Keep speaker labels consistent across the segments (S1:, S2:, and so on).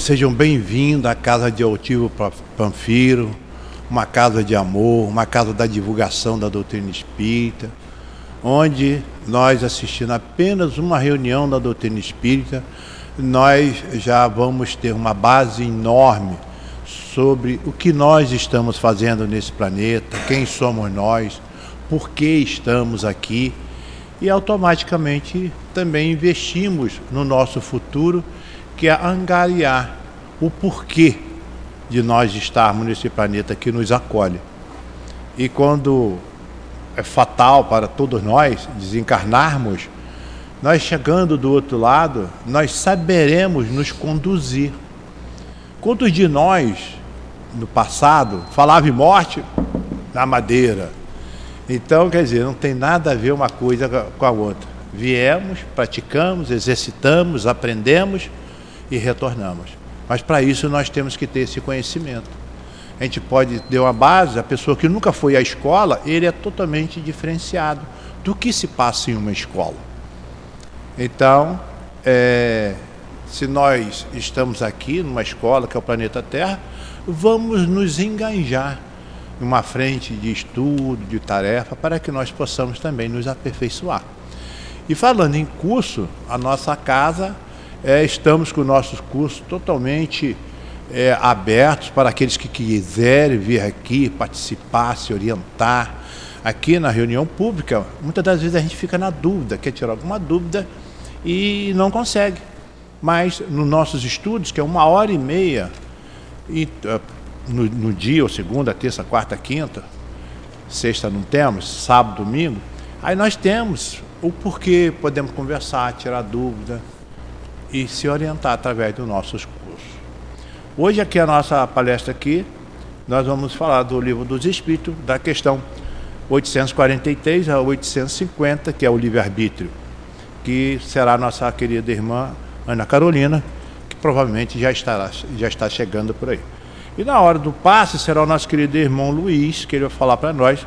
S1: Sejam bem-vindos à Casa de Altivo Panfiro, uma casa de amor, uma casa da divulgação da doutrina espírita, onde nós, assistindo apenas uma reunião da doutrina espírita, nós já vamos ter uma base enorme sobre o que nós estamos fazendo nesse planeta, quem somos nós, por que estamos aqui e automaticamente também investimos no nosso futuro, que é angariar o porquê de nós estarmos nesse planeta que nos acolhe. E quando é fatal para todos nós desencarnarmos, nós chegando do outro lado, nós saberemos nos conduzir. Quantos de nós, no passado, falava em morte na madeira? Então, quer dizer, não tem nada a ver uma coisa com a outra. Viemos, praticamos, exercitamos, aprendemos e retornamos. Mas para isso nós temos que ter esse conhecimento. A gente pode ter uma base, a pessoa que nunca foi à escola, ele é totalmente diferenciado do que se passa em uma escola. Então, é, se nós estamos aqui numa escola que é o planeta Terra, vamos nos engajar em uma frente de estudo, de tarefa, para que nós possamos também nos aperfeiçoar. E falando em curso, a nossa casa, é, estamos com nossos cursos totalmente é, abertos para aqueles que quiserem vir aqui participar, se orientar. Aqui na reunião pública, muitas das vezes a gente fica na dúvida, quer tirar alguma dúvida e não consegue. Mas nos nossos estudos, que é uma hora e meia, e, uh, no, no, dia, ou segunda, terça, quarta, quinta, sexta não temos, sábado, domingo, aí nós temos o porquê, podemos conversar, tirar dúvida e se orientar através dos nossos cursos. Hoje aqui a nossa palestra aqui, nós vamos falar do livro dos Espíritos, da questão 843 a 850, que é o livre-arbítrio que será nossa querida irmã Ana Carolina, que provavelmente já, estará, já está chegando por aí. E na hora do passe será o nosso querido irmão Luiz, que ele vai falar para nós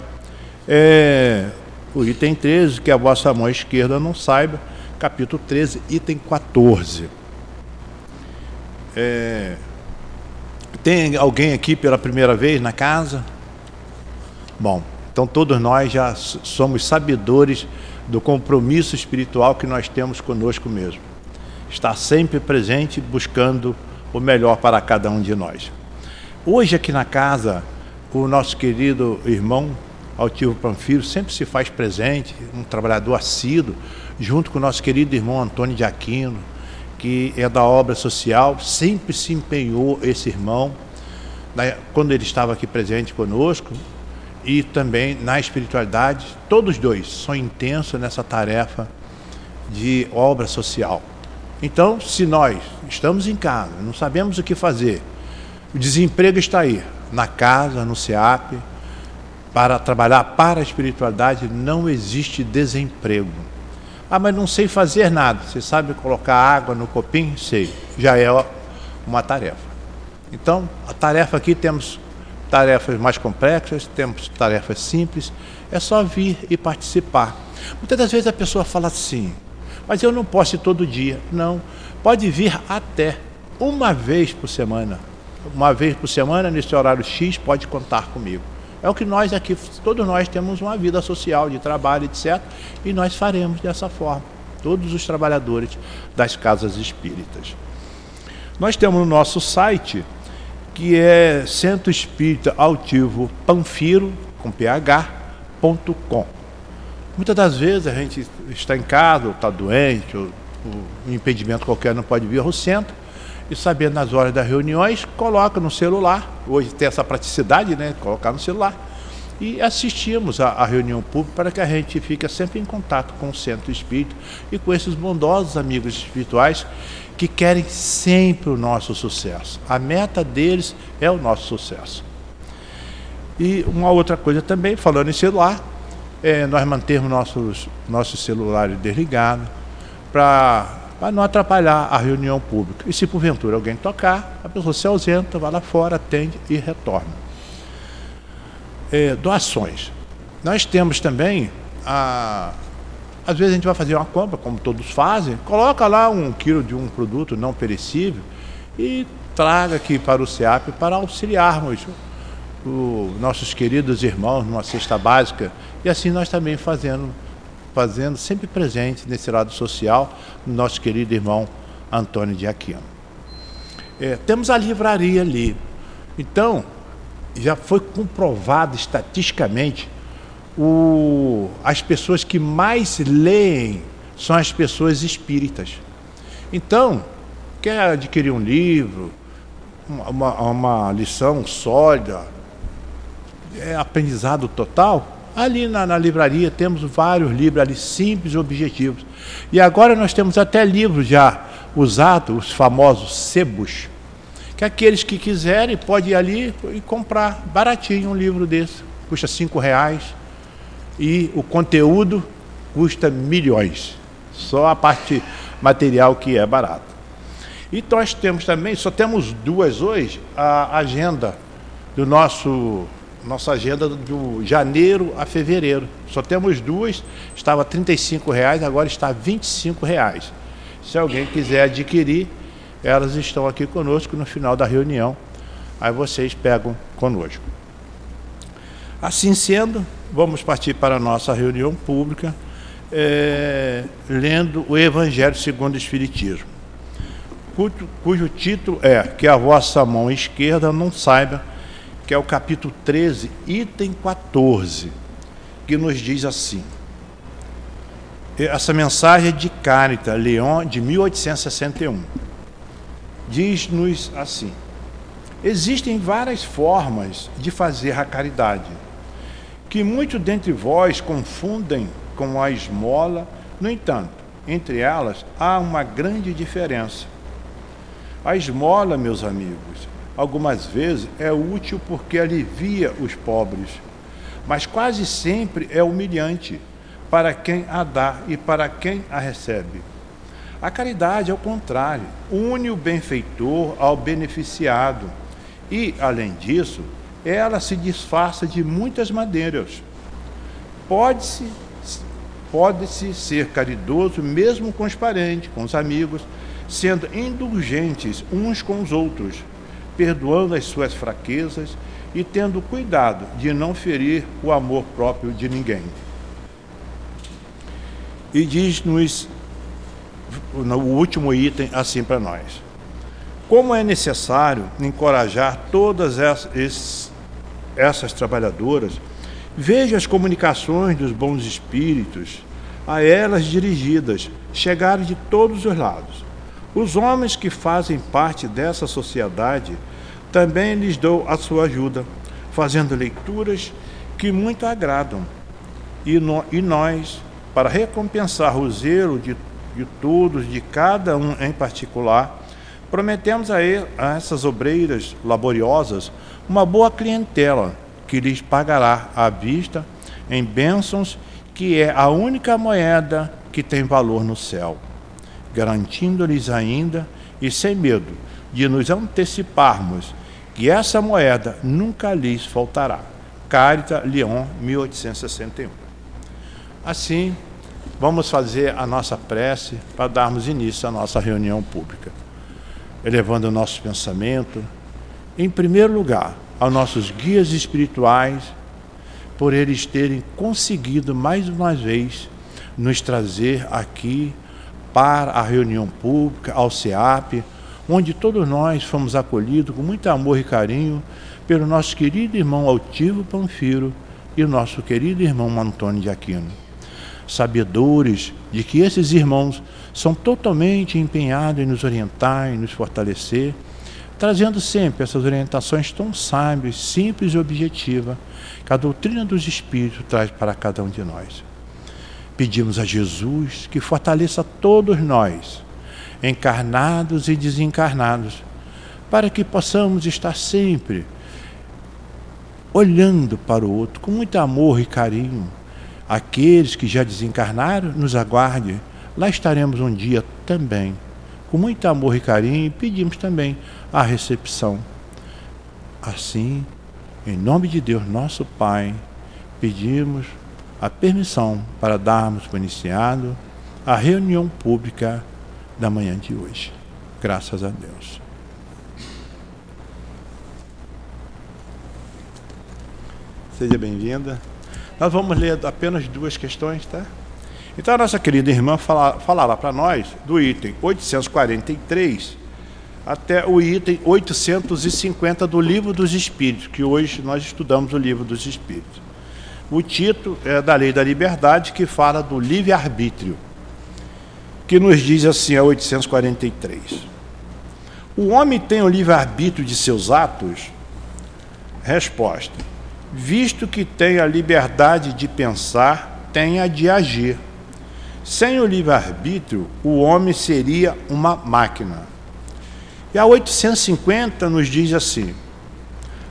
S1: é, o item 13, que a vossa mão esquerda não saiba, capítulo 13, item 14. É, tem alguém aqui pela primeira vez na casa? Bom, então todos nós já somos sabedores do compromisso espiritual que nós temos conosco mesmo. Está sempre presente buscando o melhor para cada um de nós. Hoje aqui na casa, o nosso querido irmão Altivo Panfiro sempre se faz presente, um trabalhador assíduo, junto com o nosso querido irmão Antônio de Aquino, que é da obra social, sempre se empenhou esse irmão, quando ele estava aqui presente conosco, e também na espiritualidade, todos dois são intensos nessa tarefa de obra social. Então, se nós estamos em casa, não sabemos o que fazer, o desemprego está aí, na casa, no SEAP, para trabalhar para a espiritualidade não existe desemprego. Ah, mas não sei fazer nada. Você sabe colocar água no copinho? Sei. Já é uma tarefa. Então, a tarefa aqui temos tarefas mais complexas, temos tarefas simples, é só vir e participar. Muitas das vezes a pessoa fala assim, mas eu não posso ir todo dia. Não, pode vir até uma vez por semana. Uma vez por semana, nesse horário X, pode contar comigo. É o que nós aqui, todos nós temos uma vida social, de trabalho, etc. E nós faremos dessa forma. Todos os trabalhadores das casas espíritas. Nós temos no nosso site que é Centro Espírita Altivo Panfiro, com ph.com. Muitas das vezes a gente está em casa, ou está doente, ou, ou um impedimento qualquer não pode vir ao centro, e sabendo nas horas das reuniões, coloca no celular, hoje tem essa praticidade, né, colocar no celular, e assistimos à reunião pública para que a gente fique sempre em contato com o Centro Espírita e com esses bondosos amigos espirituais que querem sempre o nosso sucesso. A meta deles é o nosso sucesso. E uma outra coisa também, falando em celular, é nós mantermos nossos, nossos celulares desligados para não atrapalhar a reunião pública. E se porventura alguém tocar, a pessoa se ausenta, vai lá fora, atende e retorna. É, doações. Nós temos também a, às vezes a gente vai fazer uma compra, como todos fazem, coloca lá um quilo de um produto não perecível e traga aqui para o SEAP para auxiliarmos os nossos queridos irmãos numa cesta básica e assim nós também fazendo, fazendo sempre presente nesse lado social, nosso querido irmão Antônio de Aquino. É, temos a livraria ali. Então, já foi comprovado estatisticamente o, as pessoas que mais leem são as pessoas espíritas. Então, quer adquirir um livro, uma, uma lição sólida, é aprendizado total, ali na, na, livraria temos vários livros ali simples e objetivos. E agora nós temos até livros já usados, os famosos sebos, que aqueles que quiserem podem ir ali e comprar baratinho um livro desse. Custa cinco reais e o conteúdo custa milhões. Só a parte material que é barato. E nós temos também, só temos duas hoje, a agenda do nosso nossa agenda do janeiro a fevereiro. Só temos duas, estava R$ reais, agora está R$ reais. Se alguém quiser adquirir, elas estão aqui conosco no final da reunião. Aí vocês pegam conosco. Assim sendo, vamos partir para a nossa reunião pública, é, lendo o Evangelho segundo o Espiritismo, cujo, cujo título é Que a vossa mão esquerda não saiba, que é o capítulo 13, item 14, que nos diz assim. Essa mensagem é de Carita, Leon, de 1861 diz-nos assim: Existem várias formas de fazer a caridade, que muitos dentre vós confundem com a esmola, no entanto, entre elas há uma grande diferença. A esmola, meus amigos, algumas vezes é útil porque alivia os pobres, mas quase sempre é humilhante para quem a dá e para quem a recebe. A caridade, ao contrário, une o benfeitor ao beneficiado e, além disso, ela se disfarça de muitas maneiras. Pode-se pode-se ser caridoso mesmo com os parentes, com os amigos, sendo indulgentes uns com os outros, perdoando as suas fraquezas e tendo cuidado de não ferir o amor próprio de ninguém. E diz-nos o último item assim para nós. Como é necessário encorajar todas essas, essas trabalhadoras, veja as comunicações dos bons espíritos a elas dirigidas chegarem de todos os lados. Os homens que fazem parte dessa sociedade também lhes dou a sua ajuda, fazendo leituras que muito agradam. E, no, e nós, para recompensar o zelo de de todos, de cada um em particular, prometemos a, ele, a essas obreiras laboriosas uma boa clientela que lhes pagará à vista em bênçãos, que é a única moeda que tem valor no céu, garantindo-lhes ainda e sem medo de nos anteciparmos que essa moeda nunca lhes faltará. Carita, Lyon, 1861. Assim, Vamos fazer a nossa prece para darmos início à nossa reunião pública, elevando o nosso pensamento, em primeiro lugar, aos nossos guias espirituais, por eles terem conseguido mais uma vez nos trazer aqui para a reunião pública, ao CEAP, onde todos nós fomos acolhidos com muito amor e carinho pelo nosso querido irmão Altivo Panfiro e nosso querido irmão Antônio de Aquino sabedores de que esses irmãos são totalmente empenhados em nos orientar, em nos fortalecer, trazendo sempre essas orientações tão sábias, simples e objetivas que a doutrina dos Espíritos traz para cada um de nós. Pedimos a Jesus que fortaleça todos nós, encarnados e desencarnados, para que possamos estar sempre olhando para o outro com muito amor e carinho, Aqueles que já desencarnaram, nos aguarde. Lá estaremos um dia também. Com muito amor e carinho, pedimos também a recepção. Assim, em nome de Deus, nosso Pai, pedimos a permissão para darmos por iniciado a reunião pública da manhã de hoje. Graças a Deus. Seja bem-vinda. Nós vamos ler apenas duas questões, tá? Então, a nossa querida irmã fala, falará para nós do item 843 até o item 850 do Livro dos Espíritos, que hoje nós estudamos o Livro dos Espíritos. O título é da Lei da Liberdade, que fala do livre-arbítrio, que nos diz assim, a 843. O homem tem o livre-arbítrio de seus atos? Resposta: Visto que tem a liberdade de pensar, tem a de agir. Sem o livre-arbítrio, o homem seria uma máquina. E a 850 nos diz assim: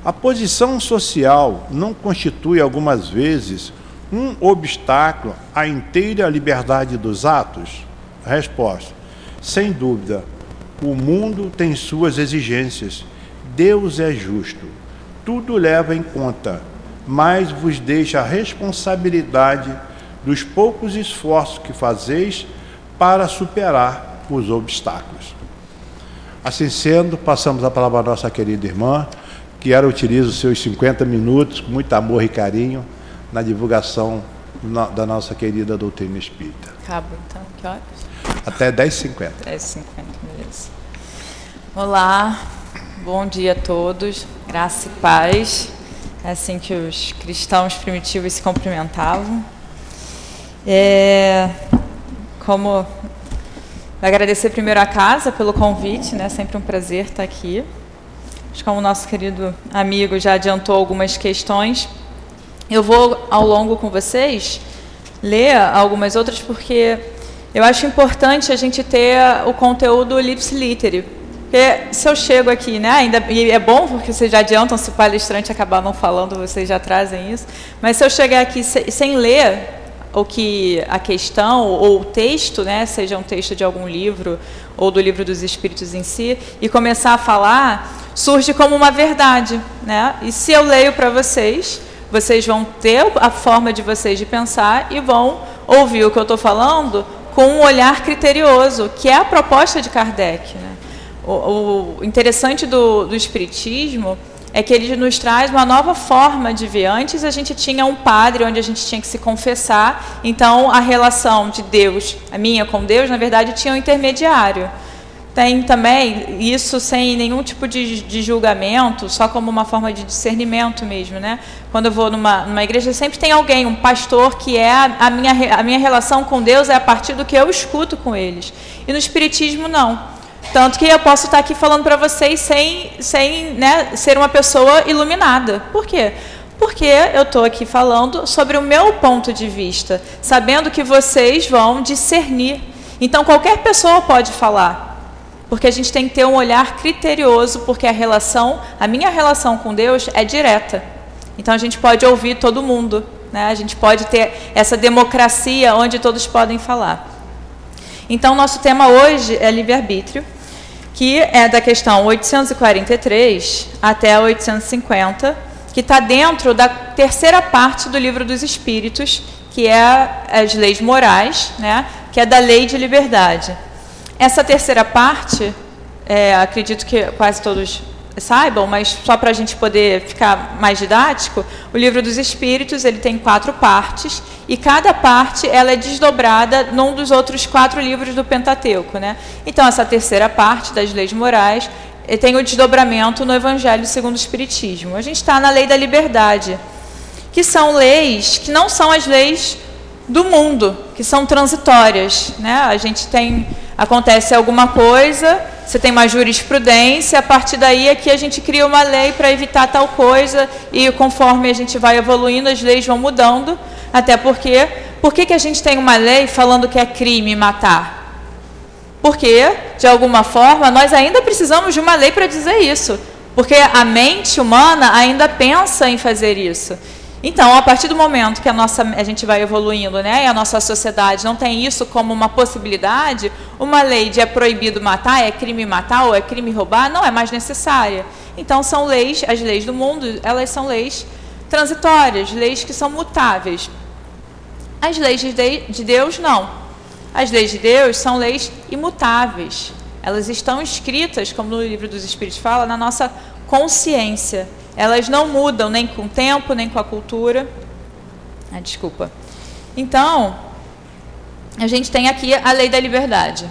S1: a posição social não constitui algumas vezes um obstáculo à inteira liberdade dos atos? Resposta: sem dúvida. O mundo tem suas exigências. Deus é justo. Tudo leva em conta, mas vos deixa a responsabilidade dos poucos esforços que fazeis para superar os obstáculos. Assim sendo, passamos a palavra à nossa querida irmã, que ela utiliza os seus 50 minutos com muito amor e carinho na divulgação da nossa querida doutrina espírita.
S2: Cabo, então, que horas?
S1: Até 10h50.
S2: 10h50, beleza. Olá, bom dia a todos, graça e paz. É assim que os cristãos primitivos se cumprimentavam. É, como agradecer primeiro a casa pelo convite, né? Sempre um prazer estar aqui. Que como o nosso querido amigo já adiantou algumas questões, eu vou ao longo com vocês ler algumas outras porque eu acho importante a gente ter o conteúdo lips literi. Porque se eu chego aqui, né, ainda, e é bom porque vocês já adiantam, se o palestrante acabar não falando, vocês já trazem isso, mas se eu chegar aqui sem, sem ler ou que a questão ou o texto, né, seja um texto de algum livro ou do livro dos Espíritos em si, e começar a falar, surge como uma verdade, né? E se eu leio para vocês, vocês vão ter a forma de vocês de pensar e vão ouvir o que eu estou falando com um olhar criterioso, que é a proposta de Kardec. Né? O, o interessante do, do Espiritismo é que ele nos traz uma nova forma de ver. Antes a gente tinha um padre onde a gente tinha que se confessar, então a relação de Deus, a minha com Deus, na verdade tinha um intermediário. Tem também isso sem nenhum tipo de, de julgamento, só como uma forma de discernimento mesmo, né? Quando eu vou numa, numa igreja, sempre tem alguém, um pastor, que é a, a, minha, a minha relação com Deus é a partir do que eu escuto com eles. E no Espiritismo, não. Tanto que eu posso estar aqui falando para vocês sem, sem né, ser uma pessoa iluminada. Por quê? Porque eu estou aqui falando sobre o meu ponto de vista, sabendo que vocês vão discernir. Então, qualquer pessoa pode falar, porque a gente tem que ter um olhar criterioso, porque a relação, a minha relação com Deus é direta. Então, a gente pode ouvir todo mundo, né? a gente pode ter essa democracia onde todos podem falar. Então, nosso tema hoje é livre-arbítrio que é da questão 843 até 850, que está dentro da terceira parte do livro dos Espíritos, que é as leis morais, né, que é da lei de liberdade. Essa terceira parte, é, acredito que quase todos saibam, mas só para a gente poder ficar mais didático, o livro dos Espíritos ele tem quatro partes e cada parte ela é desdobrada num dos outros quatro livros do Pentateuco, né? Então essa terceira parte das leis morais eh, tem o desdobramento no Evangelho segundo o Espiritismo. A gente está na lei da liberdade, que são leis que não são as leis do mundo, que são transitórias, né? A gente tem acontece alguma coisa você tem uma jurisprudência, a partir daí é que a gente cria uma lei para evitar tal coisa, e conforme a gente vai evoluindo, as leis vão mudando, até porque, por que, que a gente tem uma lei falando que é crime matar? Porque, de alguma forma, nós ainda precisamos de uma lei para dizer isso, porque a mente humana ainda pensa em fazer isso. Então, a partir do momento que a, nossa, a gente vai evoluindo, né, e a nossa sociedade não tem isso como uma possibilidade, uma lei de é proibido matar, é crime matar ou é crime roubar, não é mais necessária. Então, são leis, as leis do mundo, elas são leis transitórias, leis que são mutáveis. As leis de Deus, não. As leis de Deus são leis imutáveis. Elas estão escritas, como no livro dos Espíritos fala, na nossa consciência. Elas não mudam nem com o tempo, nem com a cultura. Ah, desculpa. Então, a gente tem aqui a lei da liberdade.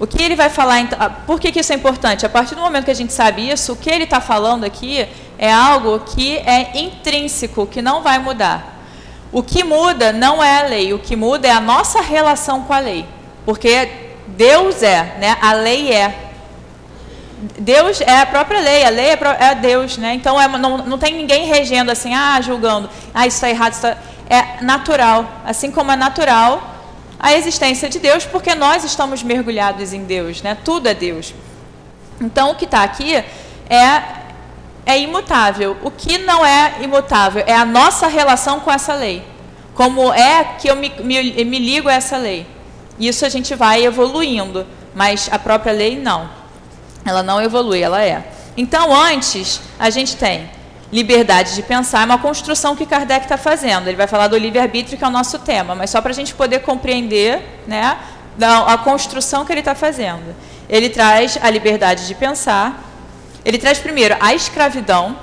S2: O que ele vai falar, então, ah, por que, que isso é importante? A partir do momento que a gente sabe isso, o que ele está falando aqui é algo que é intrínseco, que não vai mudar. O que muda não é a lei, o que muda é a nossa relação com a lei. Porque Deus é, né? a lei é. Deus é a própria lei, a lei é, é Deus, né? Então é, não, não tem ninguém regendo assim, ah, julgando, ah, isso está errado, isso tá... é natural. Assim como é natural a existência de Deus, porque nós estamos mergulhados em Deus, né? Tudo é Deus. Então o que está aqui é, é imutável. O que não é imutável é a nossa relação com essa lei. Como é que eu me, me, me ligo a essa lei? Isso a gente vai evoluindo, mas a própria lei não. Ela não evolui, ela é. Então, antes, a gente tem liberdade de pensar, é uma construção que Kardec está fazendo. Ele vai falar do livre-arbítrio, que é o nosso tema, mas só para a gente poder compreender né, a construção que ele está fazendo. Ele traz a liberdade de pensar, ele traz primeiro a escravidão,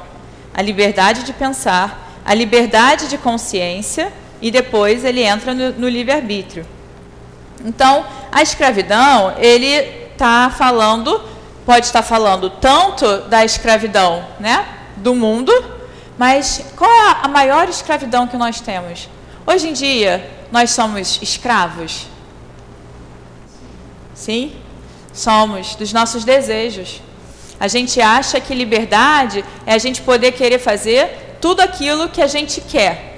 S2: a liberdade de pensar, a liberdade de consciência e depois ele entra no, no livre-arbítrio. Então, a escravidão, ele está falando, pode estar falando tanto da escravidão né, do mundo, mas qual é a maior escravidão que nós temos? Hoje em dia, nós somos escravos? Sim? Somos, dos nossos desejos. A gente acha que liberdade é a gente poder querer fazer tudo aquilo que a gente quer.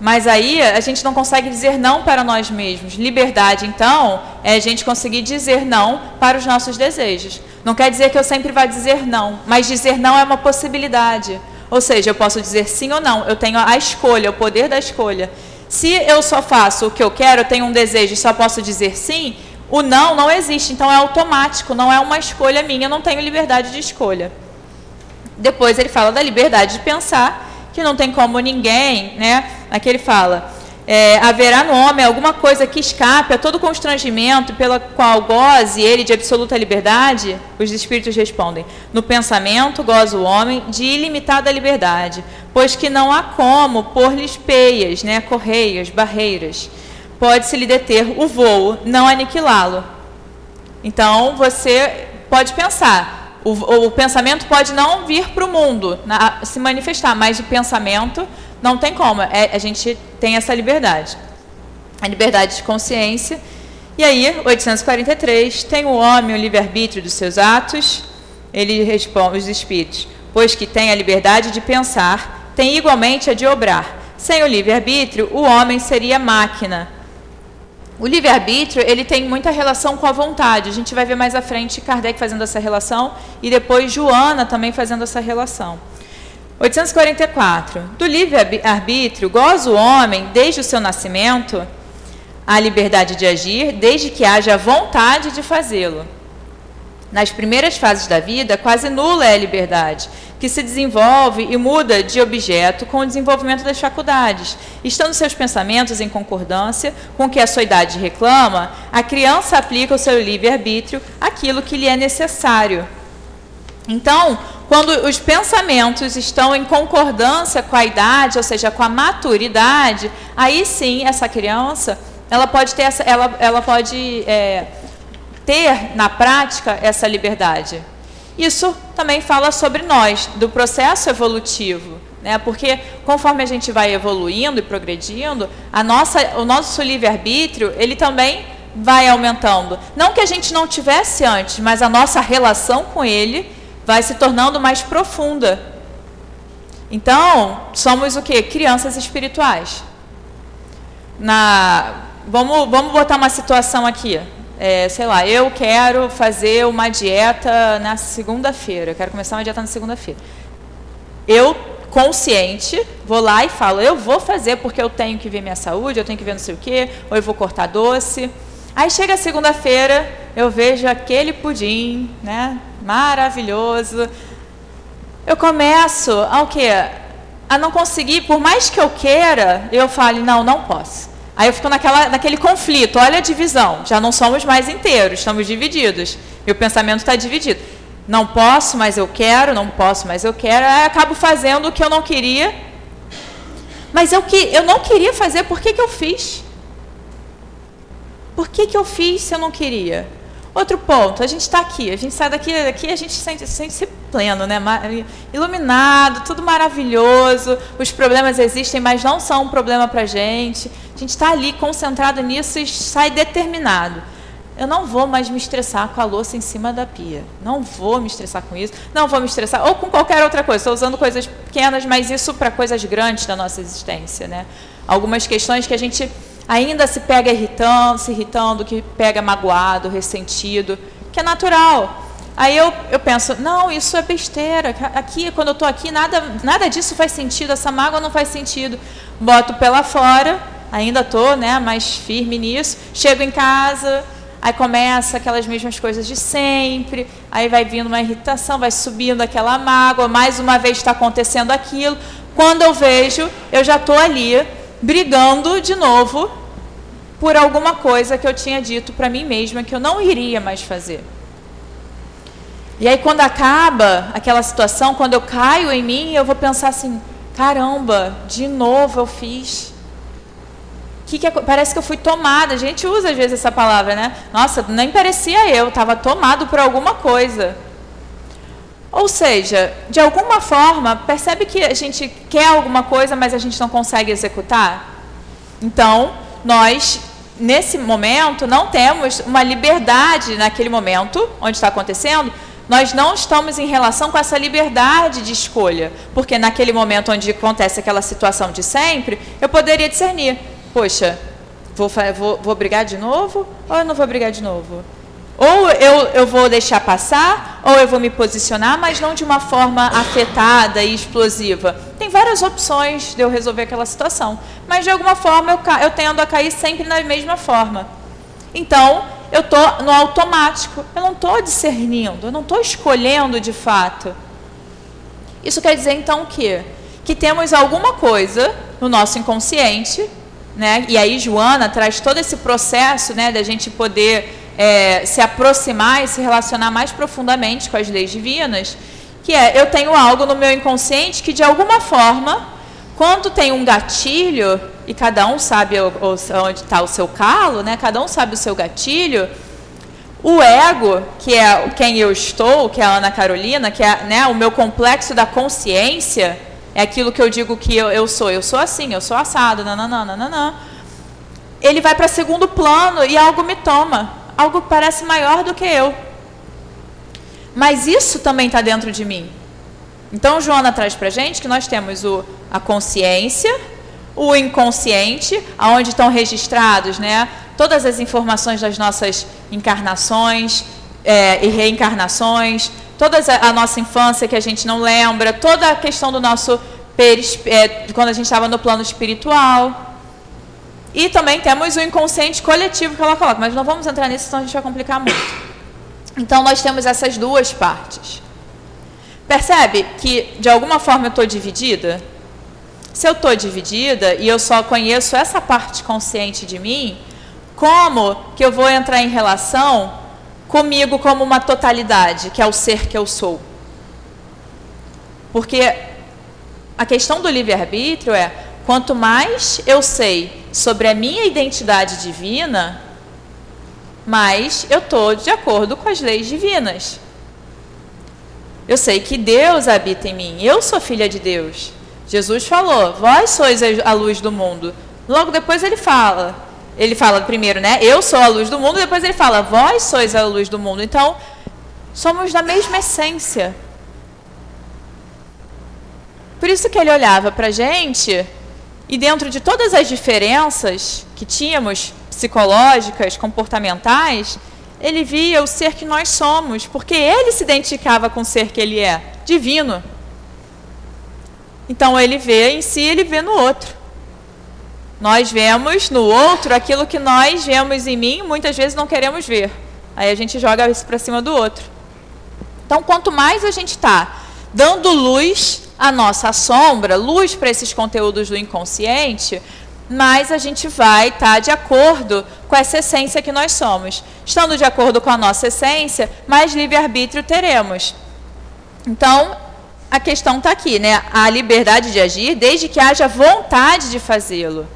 S2: Mas aí a gente não consegue dizer não para nós mesmos. Liberdade, então, é a gente conseguir dizer não para os nossos desejos. Não quer dizer que eu sempre vá dizer não, mas dizer não é uma possibilidade. Ou seja, eu posso dizer sim ou não. Eu tenho a escolha, o poder da escolha. Se eu só faço o que eu quero, eu tenho um desejo e só posso dizer sim, o não não existe. Então é automático, não é uma escolha minha, eu não tenho liberdade de escolha. Depois ele fala da liberdade de pensar que não tem como ninguém, né? Aqui ele fala: é, haverá no homem alguma coisa que escape a todo constrangimento pela qual goze ele de absoluta liberdade? Os espíritos respondem: no pensamento goza o homem de ilimitada liberdade, pois que não há como pôr-lhes peias, né, correias, barreiras. Pode-se lhe deter o voo, não aniquilá-lo. Então você pode pensar, o, o pensamento pode não vir para o mundo na, se manifestar, mas o pensamento não tem como. É, a gente tem essa liberdade. A liberdade de consciência. E aí, 843, tem o homem o livre-arbítrio dos seus atos? Ele responde, os espíritos, pois que tem a liberdade de pensar, tem igualmente a de obrar. Sem o livre-arbítrio, o homem seria máquina, o livre-arbítrio, ele tem muita relação com a vontade. A gente vai ver mais à frente Kardec fazendo essa relação e depois Joana também fazendo essa relação. 844. Do livre-arbítrio goza o homem desde o seu nascimento a liberdade de agir, desde que haja vontade de fazê-lo. Nas primeiras fases da vida, quase nula é a liberdade, que se desenvolve e muda de objeto com o desenvolvimento das faculdades. Estando seus pensamentos em concordância com o que a sua idade reclama, a criança aplica o seu livre-arbítrio àquilo que lhe é necessário. Então, quando os pensamentos estão em concordância com a idade, ou seja, com a maturidade, aí sim essa criança ela pode ter essa, ela, ela pode é, ter na prática essa liberdade. Isso também fala sobre nós, do processo evolutivo. Né? Porque conforme a gente vai evoluindo e progredindo, a nossa, o nosso livre-arbítrio ele também vai aumentando. Não que a gente não tivesse antes, mas a nossa relação com ele vai se tornando mais profunda. Então, somos o que? Crianças espirituais. Na, vamos, vamos botar uma situação aqui é, sei lá, eu quero fazer uma dieta na segunda-feira, quero começar uma dieta na segunda-feira. Eu, consciente, vou lá e falo, eu vou fazer porque eu tenho que ver minha saúde, eu tenho que ver não sei o quê, ou eu vou cortar doce. Aí chega a segunda-feira, eu vejo aquele pudim, né, maravilhoso. Eu começo ao quê? A não conseguir, por mais que eu queira, eu falo, não, não posso. Aí eu fico naquela, naquele conflito. Olha a divisão. Já não somos mais inteiros, estamos divididos. Meu pensamento está dividido. não posso, mas eu quero, não posso, mas eu quero, aí acabo fazendo o que eu não queria. Mas eu, que, eu não queria fazer, por que, que eu fiz? Por que, que eu fiz se eu não queria? Outro ponto, a gente está aqui, a gente sai daqui, daqui a gente sente, sente-se pleno, né? iluminado, tudo maravilhoso, os problemas existem, mas não são um problema para a gente. A gente está ali concentrado nisso e sai determinado. Eu não vou mais me estressar com a louça em cima da pia. Não vou me estressar com isso. Não vou me estressar. Ou com qualquer outra coisa. Estou usando coisas pequenas, mas isso para coisas grandes da nossa existência. Né? Algumas questões que a gente ainda se pega irritando, se irritando, que pega magoado, ressentido, que é natural. Aí eu, eu penso, não, isso é besteira. Aqui, quando eu estou aqui, nada, nada disso faz sentido, essa mágoa não faz sentido. Boto pela fora, ainda estou né, mais firme nisso. Chego em casa, Aí começa aquelas mesmas coisas de sempre, aí vai vindo uma irritação, vai subindo aquela mágoa, mais uma vez está acontecendo aquilo. Quando eu vejo, eu já estou ali brigando de novo por alguma coisa que eu tinha dito para mim mesma que eu não iria mais fazer. E aí quando acaba aquela situação, quando eu caio em mim, eu vou pensar assim: caramba, de novo eu fiz que, que é, parece que eu fui tomada. A gente usa às vezes essa palavra, né? Nossa, nem parecia eu, estava tomado por alguma coisa. Ou seja, de alguma forma, percebe que a gente quer alguma coisa, mas a gente não consegue executar? Então, nós, nesse momento, não temos uma liberdade naquele momento, onde está acontecendo, nós não estamos em relação com essa liberdade de escolha. Porque naquele momento onde acontece aquela situação de sempre, eu poderia discernir poxa, vou, vou, vou brigar de novo ou eu não vou brigar de novo? Ou eu, eu vou deixar passar, ou eu vou me posicionar, mas não de uma forma afetada e explosiva. Tem várias opções de eu resolver aquela situação. Mas de alguma forma eu, eu tendo a cair sempre na mesma forma. Então, eu estou no automático. Eu não estou discernindo, eu não estou escolhendo de fato. Isso quer dizer então o quê? Que temos alguma coisa no nosso inconsciente né? E aí Joana traz todo esse processo né, da gente poder é, se aproximar e se relacionar mais profundamente com as leis divinas, que é eu tenho algo no meu inconsciente que de alguma forma, quando tem um gatilho e cada um sabe onde está o seu calo, né? Cada um sabe o seu gatilho. O ego, que é quem eu estou, que é a Ana Carolina, que é né, o meu complexo da consciência, é aquilo que eu digo que eu, eu sou. Eu sou assim, eu sou assado, nananã, nananã. Ele vai para segundo plano e algo me toma. Algo que parece maior do que eu. Mas isso também está dentro de mim. Então, Joana traz para gente que nós temos o, a consciência, o inconsciente, aonde estão registrados né, todas as informações das nossas encarnações é, e reencarnações, toda a nossa infância que a gente não lembra, toda a questão do nosso é, quando a gente estava no plano espiritual. E também temos o inconsciente coletivo que ela coloca, mas não vamos entrar nisso, senão a gente vai complicar muito. Então nós temos essas duas partes. Percebe que de alguma forma eu estou dividida? Se eu estou dividida e eu só conheço essa parte consciente de mim, como que eu vou entrar em relação comigo como uma totalidade, que é o ser que eu sou. Porque a questão do livre-arbítrio é: quanto mais eu sei sobre a minha identidade divina, mais eu estou de acordo com as leis divinas. Eu sei que Deus habita em mim, eu sou filha de Deus. Jesus falou: Vós sois a luz do mundo. Logo depois ele fala: ele fala primeiro, né? Eu sou a luz do mundo, depois ele fala, vós sois a luz do mundo. Então, somos da mesma essência. Por isso que ele olhava para a gente e dentro de todas as diferenças que tínhamos, psicológicas, comportamentais, ele via o ser que nós somos, porque ele se identificava com o ser que ele é, divino. Então ele vê em si, ele vê no outro. Nós vemos no outro aquilo que nós vemos em mim, muitas vezes não queremos ver. Aí a gente joga isso para cima do outro. Então, quanto mais a gente está dando luz à nossa sombra, luz para esses conteúdos do inconsciente, mais a gente vai estar tá de acordo com essa essência que nós somos. Estando de acordo com a nossa essência, mais livre-arbítrio teremos. Então, a questão está aqui, né? A liberdade de agir, desde que haja vontade de fazê-lo.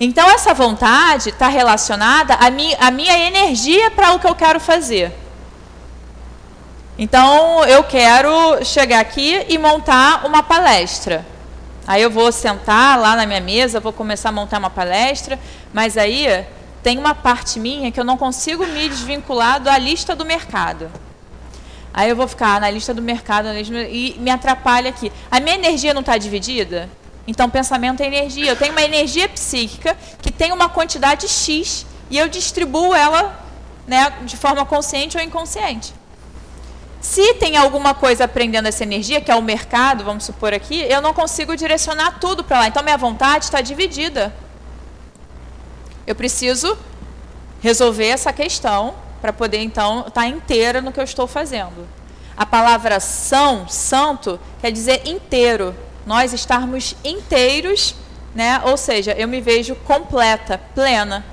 S2: Então, essa vontade está relacionada à minha energia para o que eu quero fazer. Então, eu quero chegar aqui e montar uma palestra. Aí eu vou sentar lá na minha mesa, vou começar a montar uma palestra, mas aí tem uma parte minha que eu não consigo me desvincular da lista do mercado. Aí eu vou ficar na lista do mercado e me atrapalha aqui. A minha energia não está dividida? Então, pensamento é energia. Eu tenho uma energia psíquica que tem uma quantidade X e eu distribuo ela né, de forma consciente ou inconsciente. Se tem alguma coisa prendendo essa energia, que é o mercado, vamos supor aqui, eu não consigo direcionar tudo para lá. Então, minha vontade está dividida. Eu preciso resolver essa questão para poder, então, estar tá inteira no que eu estou fazendo. A palavra são, santo, quer dizer inteiro. Nós estarmos inteiros, né? ou seja, eu me vejo completa, plena,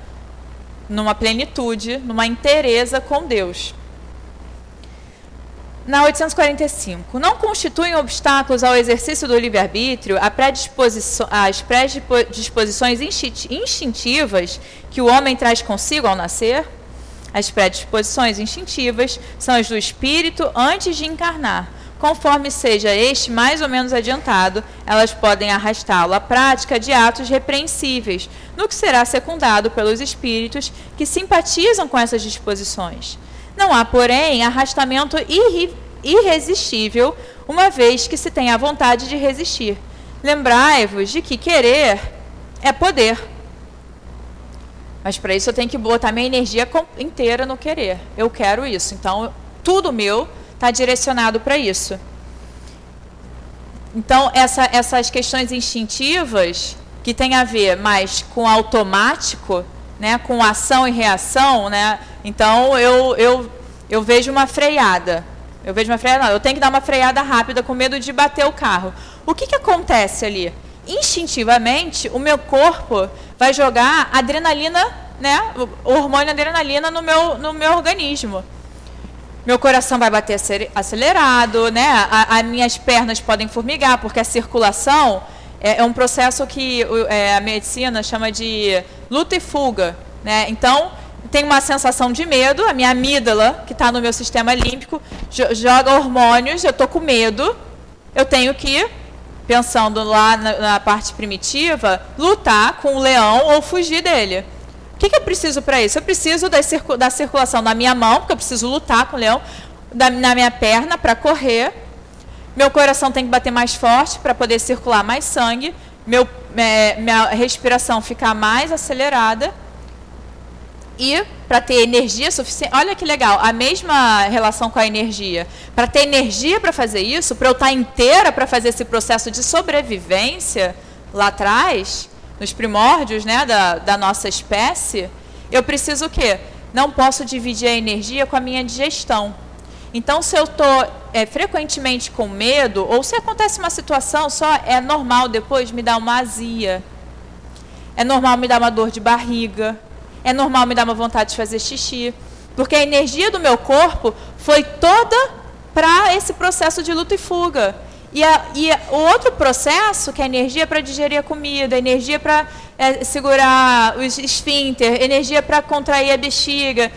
S2: numa plenitude, numa inteireza com Deus. Na 845, não constituem obstáculos ao exercício do livre-arbítrio as predisposições instintivas que o homem traz consigo ao nascer? As predisposições instintivas são as do espírito antes de encarnar. Conforme seja este mais ou menos adiantado, elas podem arrastá-lo à prática de atos repreensíveis, no que será secundado pelos espíritos que simpatizam com essas disposições. Não há, porém, arrastamento irresistível, uma vez que se tem a vontade de resistir. Lembrai-vos de que querer é poder. Mas para isso eu tenho que botar minha energia inteira no querer. Eu quero isso. Então, tudo meu está direcionado para isso. Então, essa, essas questões instintivas, que tem a ver mais com automático, né, com ação e reação, né, então eu, eu, eu vejo uma freada. Eu vejo uma freada, não, eu tenho que dar uma freada rápida com medo de bater o carro. O que, que acontece ali? Instintivamente, o meu corpo vai jogar adrenalina, né, o hormônio adrenalina no meu, no meu organismo. Meu coração vai bater acelerado, né? As minhas pernas podem formigar, porque a circulação é, é um processo que é, a medicina chama de luta e fuga. Né? Então, tem uma sensação de medo, a minha amígdala, que está no meu sistema límpico, joga hormônios, eu estou com medo, eu tenho que, pensando lá na, na, parte primitiva, lutar com o leão ou fugir dele. O que, que eu preciso para isso? Eu preciso da, circu da, circulação da minha mão, porque eu preciso lutar com o leão, da, na minha perna para correr. Meu coração tem que bater mais forte para poder circular mais sangue. Meu, é, minha respiração ficar mais acelerada e para ter energia suficiente. Olha que legal, a mesma relação com a energia. Para ter energia para fazer isso, para eu estar tá inteira para fazer esse processo de sobrevivência lá atrás, nos primórdios né, da, da nossa espécie, eu preciso o quê? Não posso dividir a energia com a minha digestão. Então, se eu estou é, frequentemente com medo, ou se acontece uma situação só, é normal depois me dar uma azia. É normal me dar uma dor de barriga é normal me dar uma vontade de fazer xixi. Porque a energia do meu corpo foi toda para esse processo de luta e fuga. E, a, e a, o outro processo, que é a energia para digerir a comida, energia para é, segurar os esfíncter, energia para contrair a bexiga,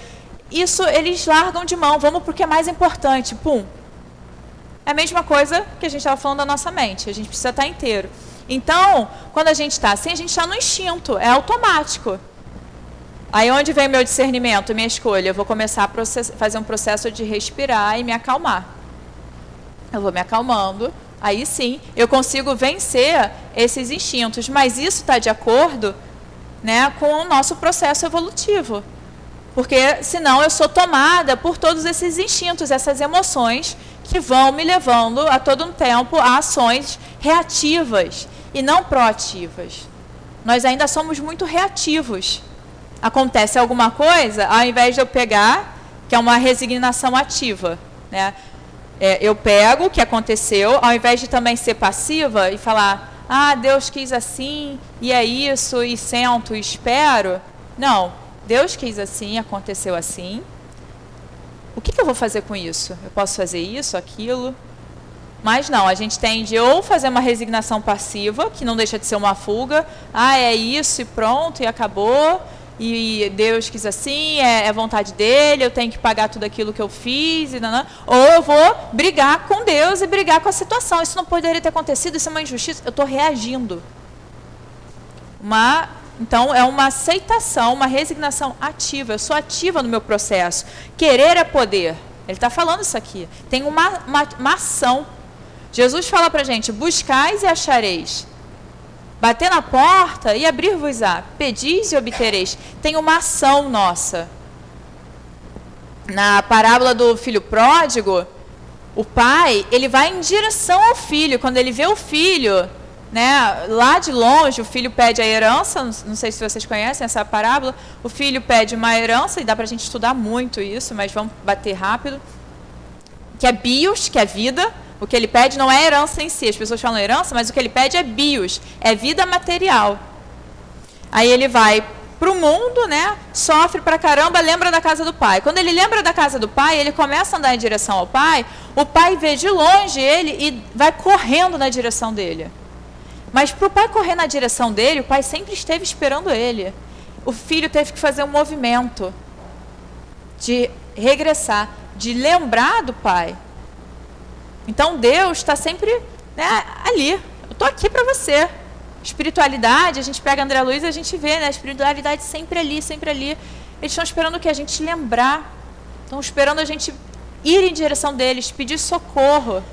S2: isso eles largam de mão, vamos porque é mais importante, pum. É a mesma coisa que a gente estava falando da nossa mente, a gente precisa estar inteiro. Então, quando a gente está assim, a gente está no instinto, é automático. Aí onde vem meu discernimento, minha escolha? Eu vou começar a fazer um processo de respirar e me acalmar. Eu vou me acalmando, aí sim eu consigo vencer esses instintos, mas isso está de acordo né, com o nosso processo evolutivo. Porque senão eu sou tomada por todos esses instintos, essas emoções que vão me levando a todo um tempo a ações reativas e não proativas. Nós ainda somos muito reativos acontece alguma coisa, ao invés de eu pegar, que é uma resignação ativa, né? É, eu pego o que aconteceu, ao invés de também ser passiva e falar, ah, Deus quis assim, e é isso, e sento, e espero. Não, Deus quis assim, aconteceu assim. O que, que eu vou fazer com isso? Eu posso fazer isso, aquilo? Mas não, a gente tende ou fazer uma resignação passiva, que não deixa de ser uma fuga, ah, é isso e pronto, e acabou, e Deus quis assim, é, é vontade dele, eu tenho que pagar tudo aquilo que eu fiz, e não. ou eu vou brigar com Deus e brigar com a situação. Isso não poderia ter acontecido, isso é uma injustiça, eu estou reagindo. Uma, então, é uma aceitação, uma resignação ativa, eu sou ativa no meu processo. Querer é poder. Ele está falando isso aqui. Tem uma, uma, uma ação Jesus fala para a gente: buscais e achareis. Bater na porta e abrir-vos-á. Pedis e obtereis. Tem uma ação nossa. Na parábola do filho pródigo, o pai, ele vai em direção ao filho. Quando ele vê o filho, né, lá de longe, o filho pede a herança. Não sei se vocês conhecem essa parábola. O filho pede uma herança, e dá para a gente estudar muito isso, mas vamos bater rápido. Que é bios, que é vida o que ele pede não é herança em si. As pessoas falam herança, mas o que ele pede é bios, é vida material. Aí ele vai para o mundo, né? Sofre pra caramba, lembra da casa do pai. Quando ele lembra da casa do pai, ele começa a andar em direção ao pai. O pai vê de longe ele e vai correndo na direção dele. Mas para o pai correr na direção dele, o pai sempre esteve esperando ele. O filho teve que fazer um movimento de regressar, de lembrar do pai. Então Deus está sempre né, ali. Eu estou aqui para você. Espiritualidade, a gente pega André Luiz e a gente vê, né? A espiritualidade sempre ali, sempre ali. Eles estão esperando que a gente lembrar. Estão esperando a gente ir em direção deles, pedir socorro.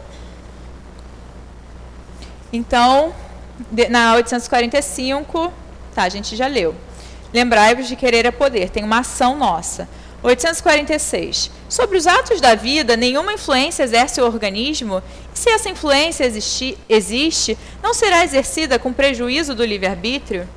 S2: Então, na 845, tá, a gente já leu. Lembrai-vos de querer é poder, tem uma ação nossa. 846. Sobre os atos da vida, nenhuma influência exerce o organismo, e se essa influência existi, existe, não será exercida com prejuízo do livre-arbítrio?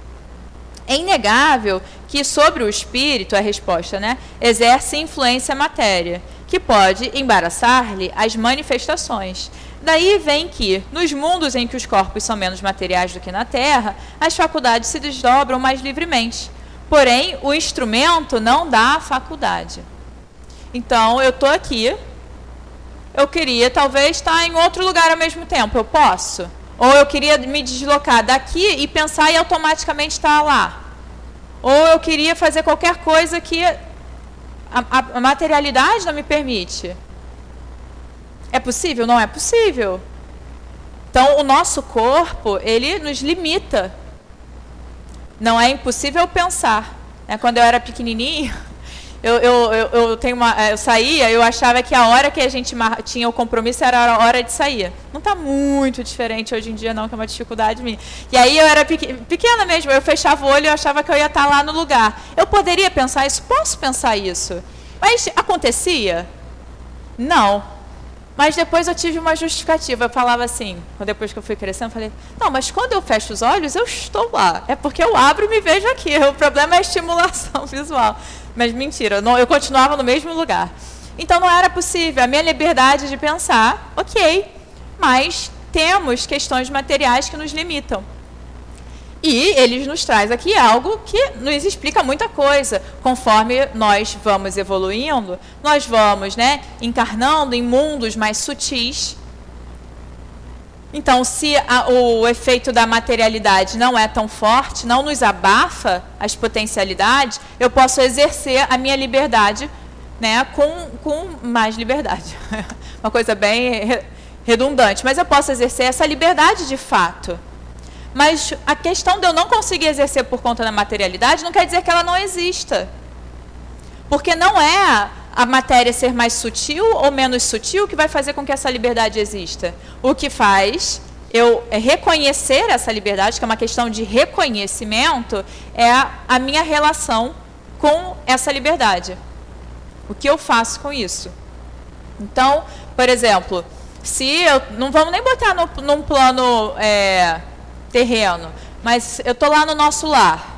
S2: É inegável que sobre o espírito, a resposta, né, exerce influência a matéria, que pode embaraçar-lhe as manifestações. Daí vem que, nos mundos em que os corpos são menos materiais do que na Terra, as faculdades se desdobram mais livremente Porém, o instrumento não dá a faculdade. Então, eu estou aqui. Eu queria talvez estar em outro lugar ao mesmo tempo. Eu posso? Ou eu queria me deslocar daqui e pensar e automaticamente estar lá. Ou eu queria fazer qualquer coisa que a, a, a materialidade não me permite. É possível? Não é possível. Então, o nosso corpo, ele nos limita não é impossível pensar. É, quando eu era pequenininho, eu, eu, eu, eu, tenho uma, é, eu saía, eu achava que a hora que a gente tinha o compromisso era a hora de sair. Não está muito diferente hoje em dia, não, que é uma dificuldade minha. E aí eu era pequena mesmo, eu fechava o olho e achava que eu ia estar tá lá no lugar. Eu poderia pensar isso? Posso pensar isso. Mas acontecia? Não. Mas depois eu tive uma justificativa. Eu falava assim, depois que eu fui crescendo, eu falei: não, mas quando eu fecho os olhos, eu estou lá. É porque eu abro e me vejo aqui. O problema é a estimulação visual. Mas mentira, eu, não, eu continuava no mesmo lugar. Então não era possível. A minha liberdade de pensar, ok, mas temos questões materiais que nos limitam. E ele nos traz aqui algo que nos explica muita coisa. Conforme nós vamos evoluindo, nós vamos né, encarnando em mundos mais sutis. Então, se a, o efeito da materialidade não é tão forte, não nos abafa as potencialidades, eu posso exercer a minha liberdade né, com, com mais liberdade. Uma coisa bem redundante. Mas eu posso exercer essa liberdade de fato. Mas a questão de eu não conseguir exercer por conta da materialidade não quer dizer que ela não exista. Porque não é a matéria ser mais sutil ou menos sutil que vai fazer com que essa liberdade exista. O que faz eu reconhecer essa liberdade, que é uma questão de reconhecimento, é a minha relação com essa liberdade. O que eu faço com isso? Então, por exemplo, se eu. Não vamos nem botar no, num plano. É, terreno, mas eu estou lá no nosso lar.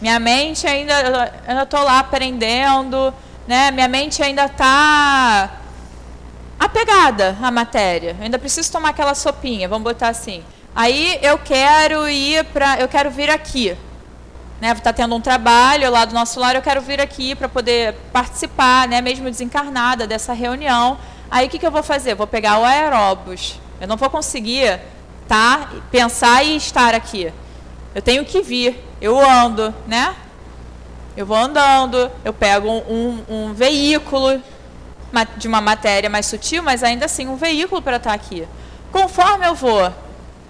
S2: Minha mente ainda, eu estou lá aprendendo, né? Minha mente ainda está apegada à matéria. Eu ainda preciso tomar aquela sopinha, vamos botar assim. Aí eu quero ir para, eu quero vir aqui. Né, está tendo um trabalho lá do nosso lar, eu quero vir aqui para poder participar, né, mesmo desencarnada, dessa reunião. Aí o que, que eu vou fazer? Vou pegar o aeróbus. Eu não vou conseguir tá, pensar e estar aqui. Eu tenho que vir. Eu ando, né? Eu vou andando, eu pego um, um veículo de uma matéria mais sutil, mas ainda assim um veículo para estar aqui. Conforme eu vou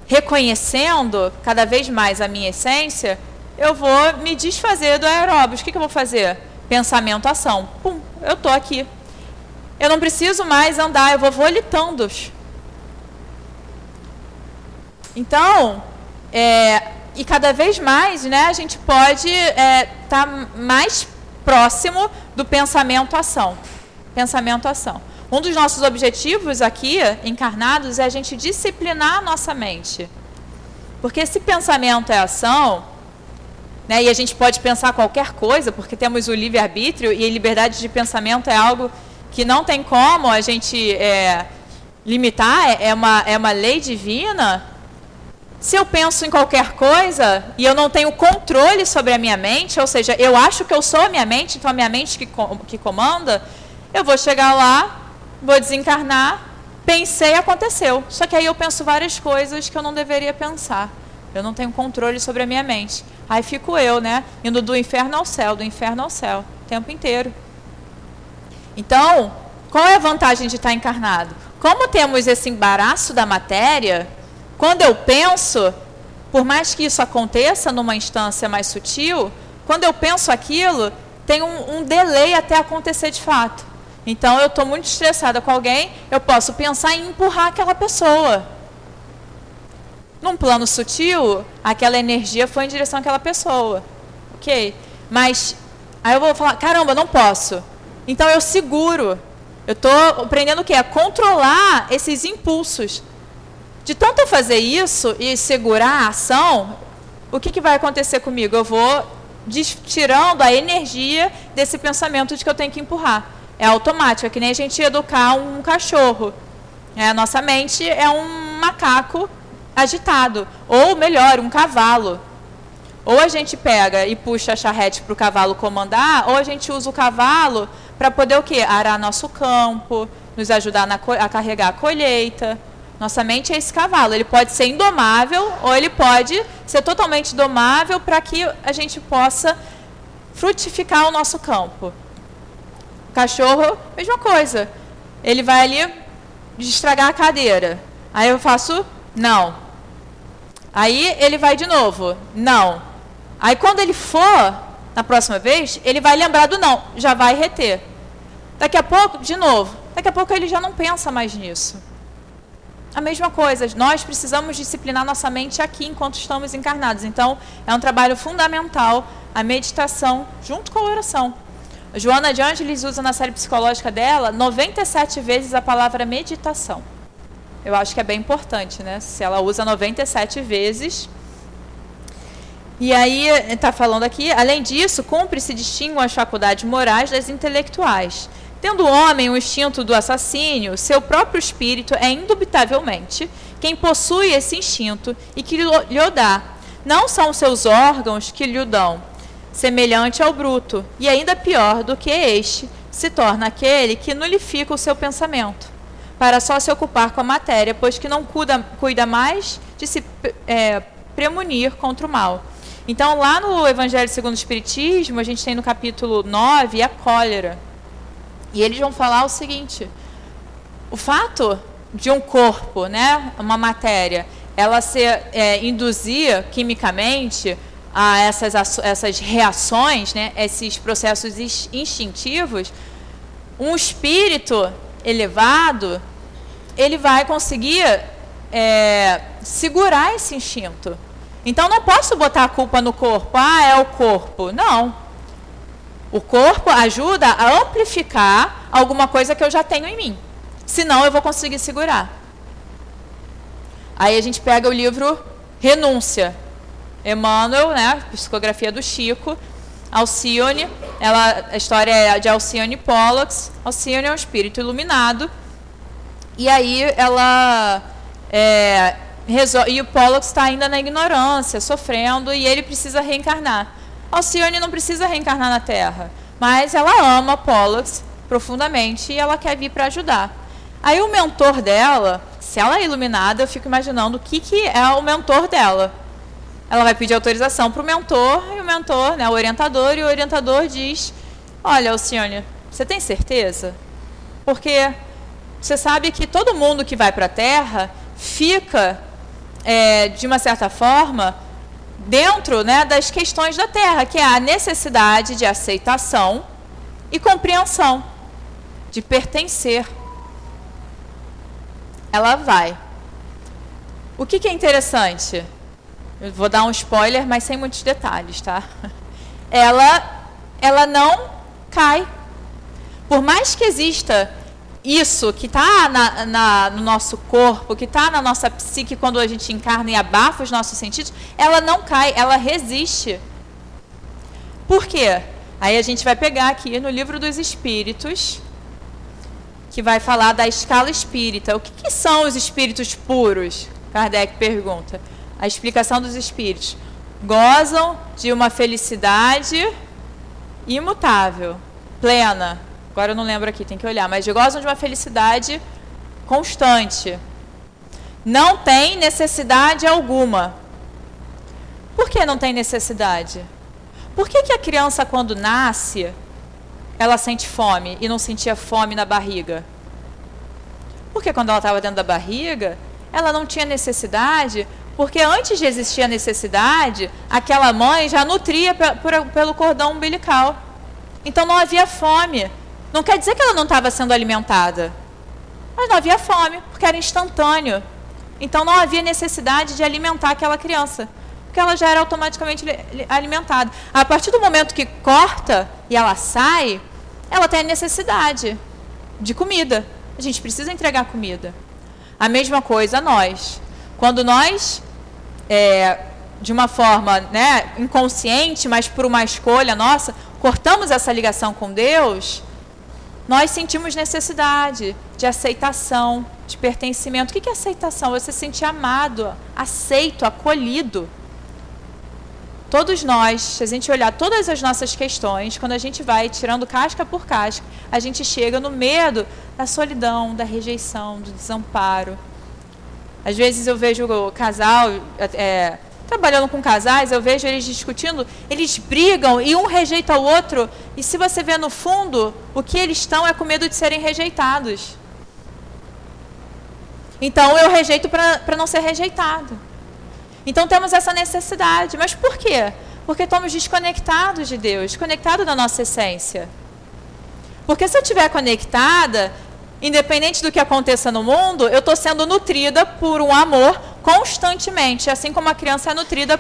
S2: reconhecendo cada vez mais a minha essência, eu vou me desfazer do aeróbio. O que, que eu vou fazer? Pensamento, ação. Pum, eu estou aqui. Eu não preciso mais andar, eu vou volitando. Então, é, e cada vez mais né, a gente pode estar é, tá mais próximo do pensamento-ação. Pensamento-ação. Um dos nossos objetivos aqui, encarnados, é a gente disciplinar a nossa mente. Porque se pensamento é ação, né, e a gente pode pensar qualquer coisa, porque temos o livre-arbítrio, e a liberdade de pensamento é algo que não tem como a gente é, limitar, é, é uma, é uma lei divina, se eu penso em qualquer coisa e eu não tenho controle sobre a minha mente, ou seja, eu acho que eu sou a minha mente, então a minha mente que, que comanda, eu vou chegar lá, vou desencarnar, pensei, aconteceu. Só que aí eu penso várias coisas que eu não deveria pensar. Eu não tenho controle sobre a minha mente. Aí fico eu, né? Indo do inferno ao céu, do inferno ao céu, o tempo inteiro. Então, qual é a vantagem de estar encarnado? Como temos esse embaraço da matéria, quando eu penso, por mais que isso aconteça numa instância mais sutil, quando eu penso aquilo, tem um, um delay até acontecer de fato. Então, eu estou muito estressada com alguém, eu posso pensar em empurrar aquela pessoa. Num plano sutil, aquela energia foi em direção àquela pessoa. Ok? Mas, aí eu vou falar: caramba, não posso. Então, eu seguro. Eu estou aprendendo o quê? A controlar esses impulsos. De tanto eu fazer isso e segurar a ação, o que, que vai acontecer comigo? Eu vou tirando a energia desse pensamento de que eu tenho que empurrar. É automático, é que nem a gente educar um cachorro. É, a nossa mente é um macaco agitado, ou melhor, um cavalo. Ou a gente pega e puxa a charrete para o cavalo comandar, ou a gente usa o cavalo para poder o quê? Arar nosso campo, nos ajudar na, a carregar a colheita. Nossa mente é esse cavalo. Ele pode ser indomável ou ele pode ser totalmente domável para que a gente possa frutificar o nosso campo. O cachorro, mesma coisa. Ele vai ali estragar a cadeira. Aí eu faço não. Aí ele vai de novo, não. Aí quando ele for, na próxima vez, ele vai lembrar do não, já vai reter. Daqui a pouco, de novo, daqui a pouco ele já não pensa mais nisso. A mesma coisa, nós precisamos disciplinar nossa mente aqui enquanto estamos encarnados. Então, é um trabalho fundamental a meditação junto com a oração. Joana de Angelis usa na série psicológica dela 97 vezes a palavra meditação. Eu acho que é bem importante, né? Se ela usa 97 vezes. E aí, está falando aqui, além disso, cumpre se distinguem as faculdades morais das intelectuais. Tendo o homem o instinto do assassínio, seu próprio espírito é indubitavelmente quem possui esse instinto e que lhe o dá. Não são seus órgãos que lhe o dão, semelhante ao bruto, e ainda pior do que este, se torna aquele que nulifica o seu pensamento, para só se ocupar com a matéria, pois que não cuida, cuida mais de se é, premunir contra o mal. Então, lá no Evangelho segundo o Espiritismo, a gente tem no capítulo 9 a cólera. E eles vão falar o seguinte: o fato de um corpo, né, uma matéria, ela se é, induzir quimicamente a essas, essas reações, né, esses processos instintivos, um espírito elevado, ele vai conseguir é, segurar esse instinto. Então não posso botar a culpa no corpo. Ah, é o corpo. Não. O corpo ajuda a amplificar alguma coisa que eu já tenho em mim. Senão eu vou conseguir segurar. Aí a gente pega o livro Renúncia. Emmanuel, né, psicografia do Chico, Alcione, ela, a história é de Alcione Pollux. Alcione é um espírito iluminado. E aí ela é, e o Pollux está ainda na ignorância, sofrendo, e ele precisa reencarnar. Alcione não precisa reencarnar na Terra, mas ela ama Pollux profundamente e ela quer vir para ajudar. Aí o mentor dela, se ela é iluminada, eu fico imaginando o que, que é o mentor dela. Ela vai pedir autorização para o mentor, e o mentor, né, o orientador, e o orientador diz: Olha, Alcione, você tem certeza? Porque você sabe que todo mundo que vai para a Terra fica, é, de uma certa forma, dentro né, das questões da Terra, que é a necessidade de aceitação e compreensão, de pertencer. Ela vai. O que, que é interessante? Eu vou dar um spoiler, mas sem muitos detalhes, tá? Ela, ela não cai. Por mais que exista isso que está na, na, no nosso corpo, que está na nossa psique quando a gente encarna e abafa os nossos sentidos, ela não cai, ela resiste. Por quê? Aí a gente vai pegar aqui no livro dos Espíritos, que vai falar da escala espírita. O que, que são os espíritos puros? Kardec pergunta. A explicação dos espíritos. Gozam de uma felicidade imutável, plena, Agora eu não lembro aqui, tem que olhar. Mas gozam de uma felicidade constante. Não tem necessidade alguma. Por que não tem necessidade? Por que, que a criança, quando nasce, ela sente fome e não sentia fome na barriga? Porque quando ela estava dentro da barriga, ela não tinha necessidade, porque antes de existir a necessidade, aquela mãe já nutria pelo cordão umbilical. Então não havia fome. Não quer dizer que ela não estava sendo alimentada. Mas não havia fome, porque era instantâneo. Então não havia necessidade de alimentar aquela criança, porque ela já era automaticamente alimentada. A partir do momento que corta e ela sai, ela tem a necessidade de comida. A gente precisa entregar comida. A mesma coisa nós. Quando nós, é, de uma forma né, inconsciente, mas por uma escolha nossa, cortamos essa ligação com Deus, nós sentimos necessidade de aceitação, de pertencimento. O que é aceitação? Você se sentir amado, aceito, acolhido. Todos nós, se a gente olhar todas as nossas questões, quando a gente vai tirando casca por casca, a gente chega no medo da solidão, da rejeição, do desamparo. Às vezes eu vejo o casal, é, trabalhando com casais, eu vejo eles discutindo, eles brigam e um rejeita o outro, e se você vê no fundo, o que eles estão é com medo de serem rejeitados. Então eu rejeito para não ser rejeitado. Então temos essa necessidade. Mas por quê? Porque estamos desconectados de Deus, desconectados da nossa essência. Porque se eu estiver conectada, independente do que aconteça no mundo, eu estou sendo nutrida por um amor constantemente, assim como a criança é nutrida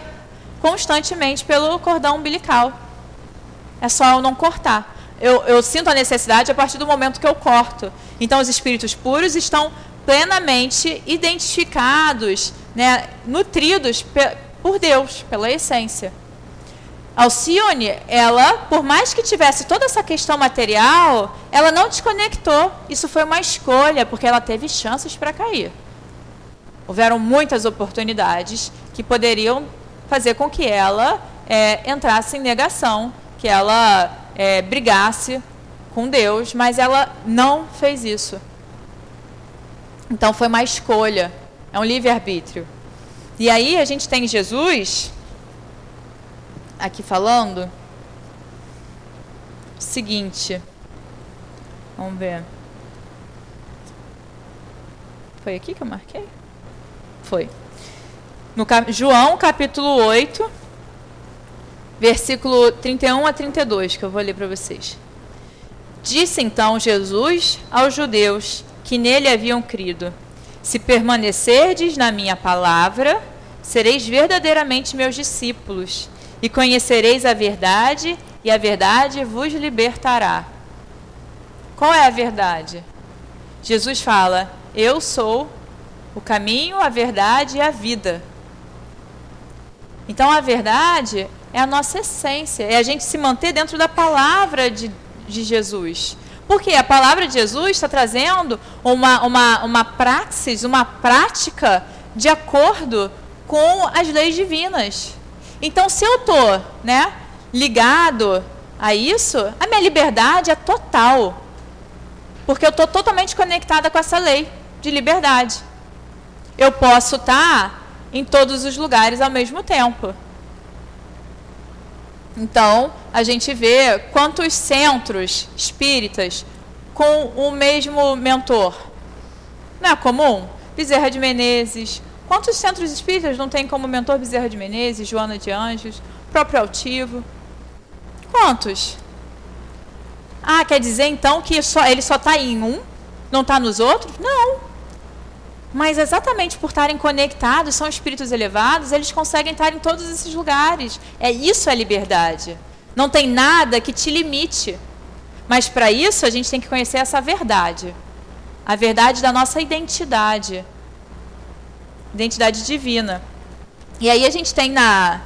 S2: constantemente pelo cordão umbilical. É só eu não cortar. Eu, eu, sinto a necessidade a partir do momento que eu corto. Então, os espíritos puros estão plenamente identificados, né, nutridos por Deus, pela essência. Alcione, ela, por mais que tivesse toda essa questão material, ela não desconectou. Isso foi uma escolha, porque ela teve chances para cair. Houveram muitas oportunidades que poderiam fazer com que ela é, entrasse em negação, que ela é, brigasse com Deus, mas ela não fez isso. Então foi uma escolha, é um livre-arbítrio. E aí a gente tem Jesus aqui falando o seguinte. Vamos ver. Foi aqui que eu marquei? Foi. No João, capítulo 8, versículo 31 a 32, que eu vou ler para vocês. Disse então Jesus aos judeus que nele haviam crido: Se permanecerdes na minha palavra, sereis verdadeiramente meus discípulos e conhecereis a verdade, e a verdade vos libertará. Qual é a verdade? Jesus fala: Eu sou o caminho, a verdade e a vida. Então a verdade é a nossa essência, é a gente se manter dentro da palavra de, de Jesus. Porque a palavra de Jesus está trazendo uma, uma, uma praxis, uma prática de acordo com as leis divinas. Então, se eu estou né, ligado a isso, a minha liberdade é total. Porque eu estou totalmente conectada com essa lei de liberdade. Eu posso estar em todos os lugares ao mesmo tempo. Então, a gente vê quantos centros espíritas com o mesmo mentor. Não é comum? Bezerra de Menezes. Quantos centros espíritas não tem como mentor Bezerra de Menezes, Joana de Anjos, próprio Altivo? Quantos? Ah, quer dizer então que só, ele só está em um, não está nos outros? Não. Mas exatamente por estarem conectados, são espíritos elevados, eles conseguem estar em todos esses lugares. É isso a liberdade. Não tem nada que te limite. Mas para isso a gente tem que conhecer essa verdade. A verdade da nossa identidade. Identidade divina. E aí a gente tem na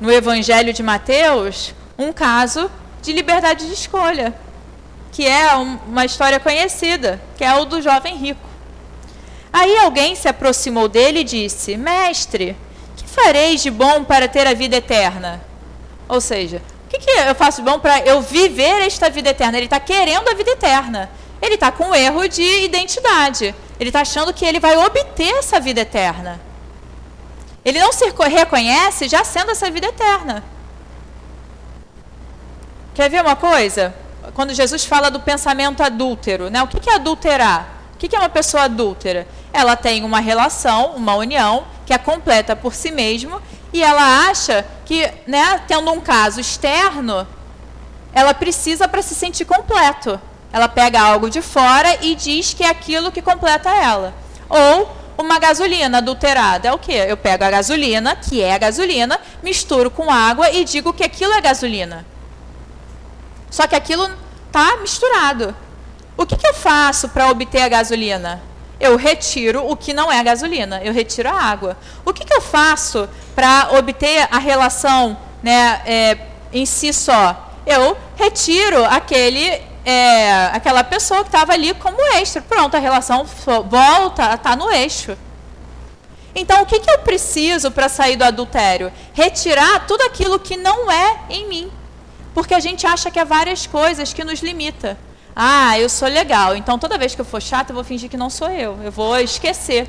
S2: no Evangelho de Mateus um caso de liberdade de escolha, que é uma história conhecida, que é o do jovem rico. Aí alguém se aproximou dele e disse: Mestre, que fareis de bom para ter a vida eterna? Ou seja, o que, que eu faço de bom para eu viver esta vida eterna? Ele está querendo a vida eterna. Ele está com um erro de identidade. Ele está achando que ele vai obter essa vida eterna. Ele não se reconhece já sendo essa vida eterna. Quer ver uma coisa? Quando Jesus fala do pensamento adúltero, né? o que é adulterar? O que é uma pessoa adúltera? Ela tem uma relação, uma união, que é completa por si mesmo, e ela acha que, né, tendo um caso externo, ela precisa para se sentir completo. Ela pega algo de fora e diz que é aquilo que completa ela. Ou uma gasolina adulterada. É o quê? Eu pego a gasolina, que é a gasolina, misturo com água e digo que aquilo é gasolina. Só que aquilo está misturado. O que, que eu faço para obter a gasolina? Eu retiro o que não é gasolina, eu retiro a água. O que, que eu faço para obter a relação né, é, em si só? Eu retiro aquele, é, aquela pessoa que estava ali como extra. Pronto, a relação volta a estar tá no eixo. Então, o que, que eu preciso para sair do adultério? Retirar tudo aquilo que não é em mim. Porque a gente acha que há várias coisas que nos limita. Ah, eu sou legal, então toda vez que eu for chata, eu vou fingir que não sou eu. Eu vou esquecer.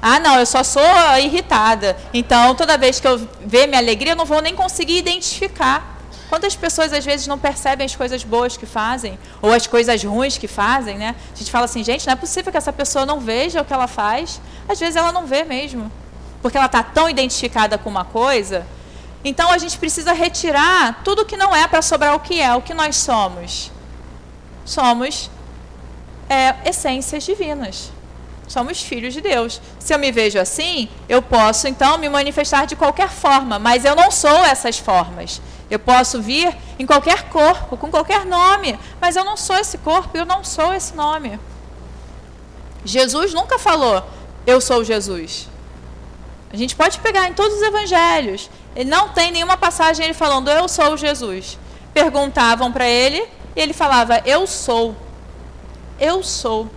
S2: Ah, não, eu só sou irritada. Então, toda vez que eu ver minha alegria, eu não vou nem conseguir identificar. Quantas pessoas às vezes não percebem as coisas boas que fazem ou as coisas ruins que fazem, né? A gente fala assim, gente, não é possível que essa pessoa não veja o que ela faz. Às vezes ela não vê mesmo, porque ela está tão identificada com uma coisa. Então a gente precisa retirar tudo que não é para sobrar o que é, o que nós somos somos é, essências divinas. Somos filhos de Deus. Se eu me vejo assim, eu posso então me manifestar de qualquer forma, mas eu não sou essas formas. Eu posso vir em qualquer corpo, com qualquer nome, mas eu não sou esse corpo, eu não sou esse nome. Jesus nunca falou, eu sou Jesus. A gente pode pegar em todos os evangelhos. Ele não tem nenhuma passagem ele falando, eu sou Jesus. Perguntavam para ele, e ele falava: Eu sou. Eu sou.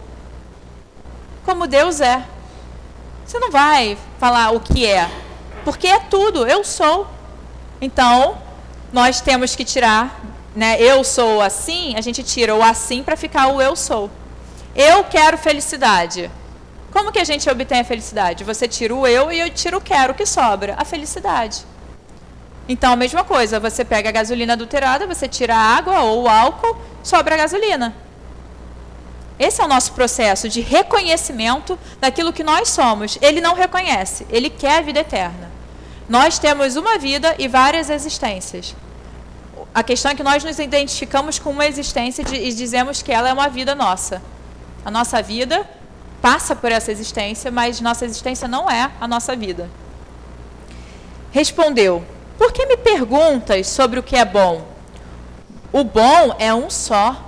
S2: Como Deus é. Você não vai falar o que é, porque é tudo. Eu sou. Então, nós temos que tirar, né? Eu sou assim, a gente tira o assim para ficar o eu sou. Eu quero felicidade. Como que a gente obtém a felicidade? Você tira o eu e eu tiro o quero, o que sobra? A felicidade. Então, a mesma coisa, você pega a gasolina adulterada, você tira a água ou o álcool, sobra a gasolina. Esse é o nosso processo de reconhecimento daquilo que nós somos. Ele não reconhece, ele quer a vida eterna. Nós temos uma vida e várias existências. A questão é que nós nos identificamos com uma existência e dizemos que ela é uma vida nossa. A nossa vida passa por essa existência, mas nossa existência não é a nossa vida. Respondeu: por que me perguntas sobre o que é bom? O bom é um só.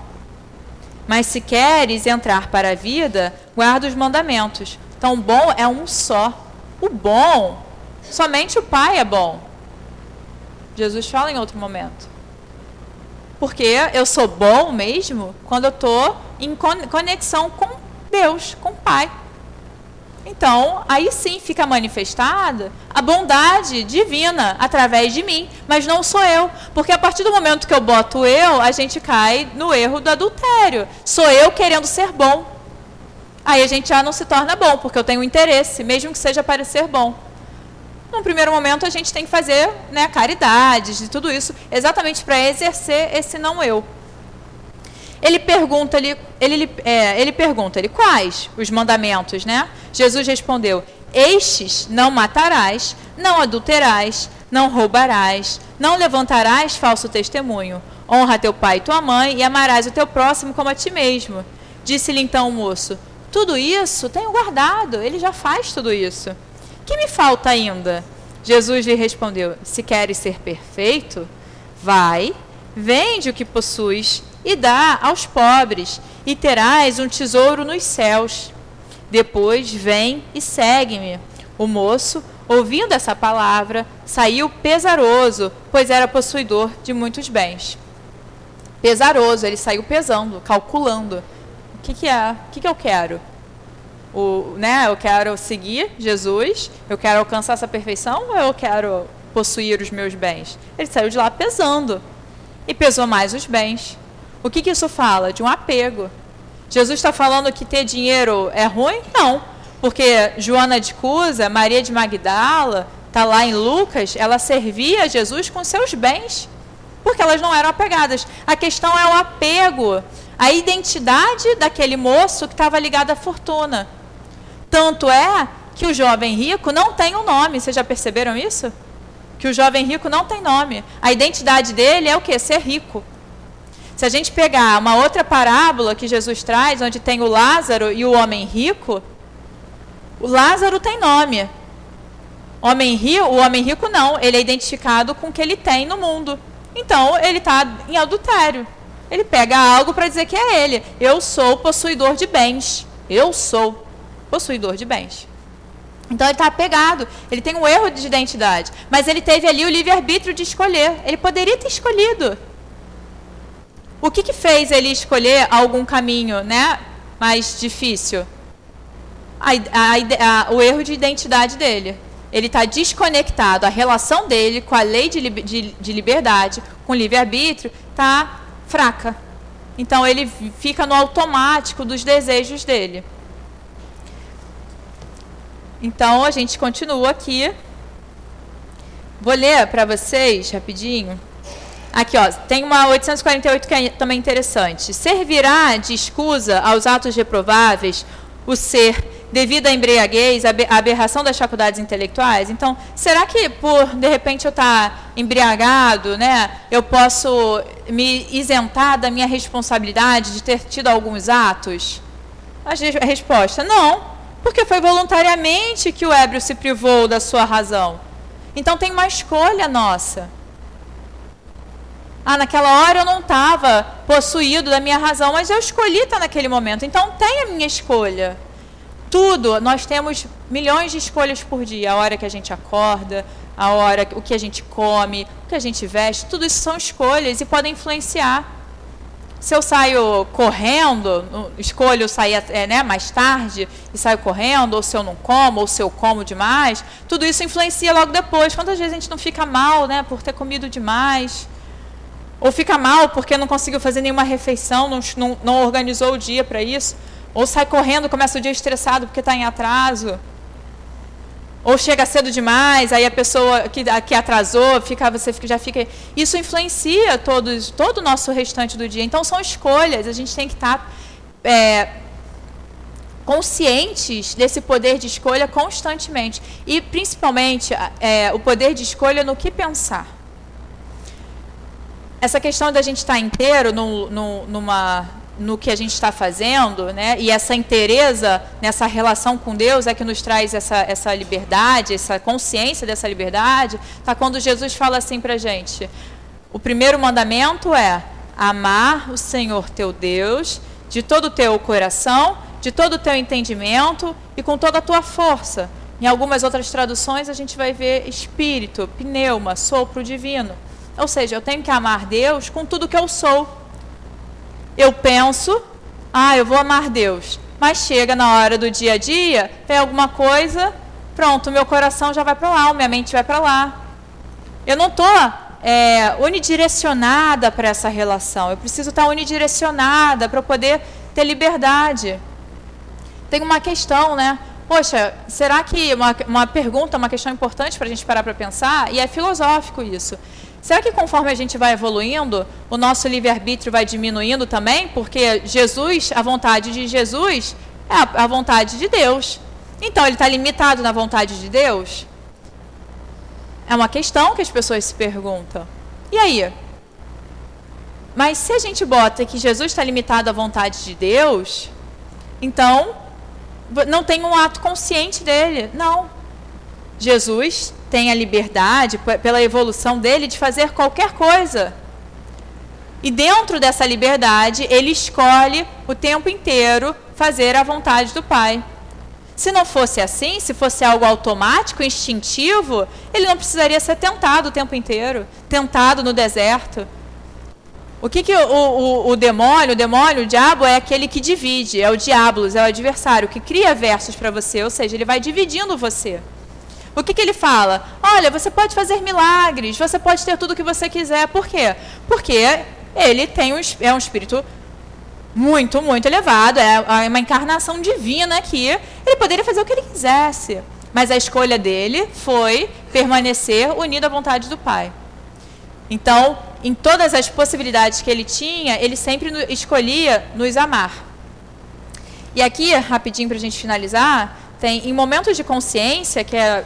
S2: Mas se queres entrar para a vida, guarda os mandamentos. Então, bom é um só. O bom, somente o Pai é bom. Jesus fala em outro momento. Porque eu sou bom mesmo quando eu estou em conexão com Deus, com o Pai. Então, aí sim fica manifestada a bondade divina através de mim, mas não sou eu, porque a partir do momento que eu boto eu, a gente cai no erro do adultério. Sou eu querendo ser bom. Aí a gente já não se torna bom, porque eu tenho interesse, mesmo que seja para ser bom. No primeiro momento, a gente tem que fazer né, caridades e tudo isso, exatamente para exercer esse não eu. Ele pergunta, ele, ele, é, ele pergunta, ele, quais os mandamentos, né? Jesus respondeu, estes não matarás, não adulterás, não roubarás, não levantarás falso testemunho, honra teu pai e tua mãe e amarás o teu próximo como a ti mesmo. Disse-lhe então o moço, tudo isso tenho guardado, ele já faz tudo isso. Que me falta ainda? Jesus lhe respondeu, se queres ser perfeito, vai, vende o que possuis e dá aos pobres, e terás um tesouro nos céus. Depois vem e segue-me. O moço, ouvindo essa palavra, saiu pesaroso, pois era possuidor de muitos bens. Pesaroso, ele saiu pesando, calculando. O que, que é? O que, que eu quero? O, né, eu quero seguir Jesus, eu quero alcançar essa perfeição ou eu quero possuir os meus bens? Ele saiu de lá pesando e pesou mais os bens. O que, que isso fala? De um apego. Jesus está falando que ter dinheiro é ruim? Não. Porque Joana de Cusa, Maria de Magdala, está lá em Lucas, ela servia Jesus com seus bens. Porque elas não eram apegadas. A questão é o apego, a identidade daquele moço que estava ligado à fortuna. Tanto é que o jovem rico não tem um nome. Vocês já perceberam isso? Que o jovem rico não tem nome. A identidade dele é o que? Ser rico. Se a gente pegar uma outra parábola que Jesus traz, onde tem o Lázaro e o homem rico, o Lázaro tem nome. Homem rico, o homem rico não, ele é identificado com o que ele tem no mundo. Então, ele está em adultério. Ele pega algo para dizer que é ele. Eu sou possuidor de bens. Eu sou possuidor de bens. Então ele está apegado, ele tem um erro de identidade. Mas ele teve ali o livre-arbítrio de escolher. Ele poderia ter escolhido. O que, que fez ele escolher algum caminho né, mais difícil? A, a, a, o erro de identidade dele. Ele está desconectado, a relação dele com a lei de, de, de liberdade, com o livre-arbítrio, está fraca. Então ele fica no automático dos desejos dele. Então a gente continua aqui. Vou ler para vocês rapidinho. Aqui, ó, tem uma 848 que é também interessante. Servirá de escusa aos atos reprováveis o ser devido à embriaguez, à aberração das faculdades intelectuais? Então, será que por, de repente, eu estar tá embriagado, né, eu posso me isentar da minha responsabilidade de ter tido alguns atos? A resposta, não, porque foi voluntariamente que o ébrio se privou da sua razão. Então, tem uma escolha nossa. Ah, naquela hora eu não estava possuído da minha razão, mas eu escolhi estar naquele momento. Então tem a minha escolha. Tudo, nós temos milhões de escolhas por dia. A hora que a gente acorda, a hora, o que a gente come, o que a gente veste, tudo isso são escolhas e podem influenciar. Se eu saio correndo, escolho sair é, né, mais tarde e saio correndo, ou se eu não como, ou se eu como demais, tudo isso influencia logo depois. Quantas vezes a gente não fica mal né, por ter comido demais? Ou fica mal porque não conseguiu fazer nenhuma refeição, não, não, não organizou o dia para isso. Ou sai correndo, começa o dia estressado porque está em atraso. Ou chega cedo demais, aí a pessoa que, que atrasou, fica, você já fica. Isso influencia todos, todo o nosso restante do dia. Então são escolhas, a gente tem que estar tá, é, conscientes desse poder de escolha constantemente. E principalmente é, o poder de escolha no que pensar essa questão da gente estar inteiro no, no, numa, no que a gente está fazendo, né? E essa inteireza nessa relação com Deus é que nos traz essa, essa liberdade, essa consciência dessa liberdade. Tá quando Jesus fala assim para gente: o primeiro mandamento é amar o Senhor teu Deus de todo o teu coração, de todo o teu entendimento e com toda a tua força. Em algumas outras traduções a gente vai ver espírito, pneuma, sopro divino. Ou seja, eu tenho que amar Deus com tudo que eu sou. Eu penso, ah, eu vou amar Deus. mas chega na hora do dia a dia, tem alguma coisa, pronto, meu coração já vai para lá, minha mente vai para lá. Eu não estou é, unidirecionada para essa relação, eu preciso estar tá unidirecionada para poder ter liberdade. Tem uma questão, né? Poxa, será que uma, uma pergunta, uma questão importante para a gente parar para pensar, e é filosófico isso. Será que conforme a gente vai evoluindo, o nosso livre-arbítrio vai diminuindo também? Porque Jesus, a vontade de Jesus é a, vontade de Deus. Então, ele está limitado na vontade de Deus? É uma questão que as pessoas se perguntam. E aí? Mas se a gente bota que Jesus está limitado à vontade de Deus, então não tem um ato consciente dele. Não. Jesus tem a liberdade, pela evolução dele, de fazer qualquer coisa. E dentro dessa liberdade, ele escolhe o tempo inteiro fazer a vontade do Pai. Se não fosse assim, se fosse algo automático, instintivo, ele não precisaria ser tentado o tempo inteiro tentado no deserto. O que, que o, o, o, demônio, o demônio, o diabo é aquele que divide, é o diabolos, é o adversário, que cria versos para você, ou seja, ele vai dividindo você. O que, que ele fala? Olha, você pode fazer milagres, você pode ter tudo o que você quiser. Por quê? Porque ele tem um, é um espírito muito, muito elevado, é, uma encarnação divina aqui. Ele poderia fazer o que ele quisesse, mas a escolha dele foi permanecer unido à vontade do Pai. Então, em todas as possibilidades que ele tinha, ele sempre escolhia nos amar. E aqui, rapidinho para a gente finalizar, tem em Momentos de Consciência, que é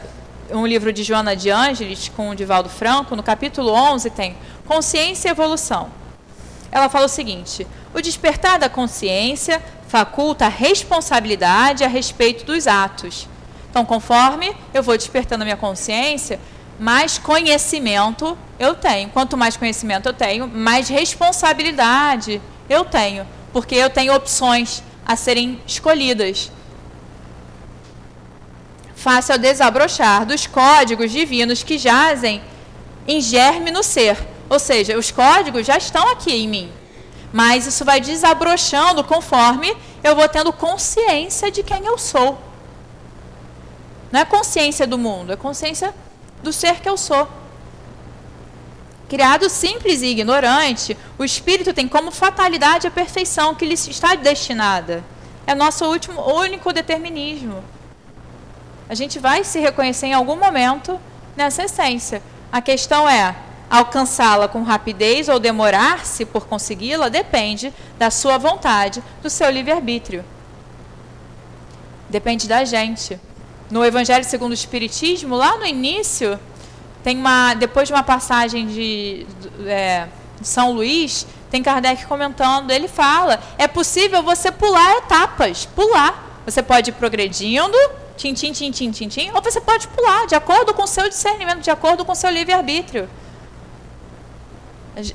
S2: um livro de Joana de Ângeles com o Divaldo Franco, no capítulo 11 tem Consciência e Evolução. Ela fala o seguinte: o despertar da consciência faculta a responsabilidade a respeito dos atos. Então, conforme eu vou despertando a minha consciência, mais conhecimento eu tenho. Quanto mais conhecimento eu tenho, mais responsabilidade eu tenho, porque eu tenho opções a serem escolhidas face ao desabrochar dos códigos divinos que jazem em germe no ser. Ou seja, os códigos já estão aqui em mim. Mas isso vai desabrochando conforme eu vou tendo consciência de quem eu sou. Não é consciência do mundo, é consciência do ser que eu sou. Criado simples e ignorante, o espírito tem como fatalidade a perfeição que lhe está destinada. É nosso último, único determinismo. A gente vai se reconhecer em algum momento nessa essência. A questão é alcançá-la com rapidez ou demorar-se por consegui-la depende da sua vontade, do seu livre-arbítrio. Depende da gente. No Evangelho segundo o Espiritismo, lá no início, tem uma, depois de uma passagem de, é, São Luís, tem Kardec comentando, ele fala, é possível você pular etapas, pular. Você pode ir progredindo, tim, tim, tim, tim, tim, tim, ou você pode pular, de acordo com o seu discernimento, de acordo com o seu livre-arbítrio.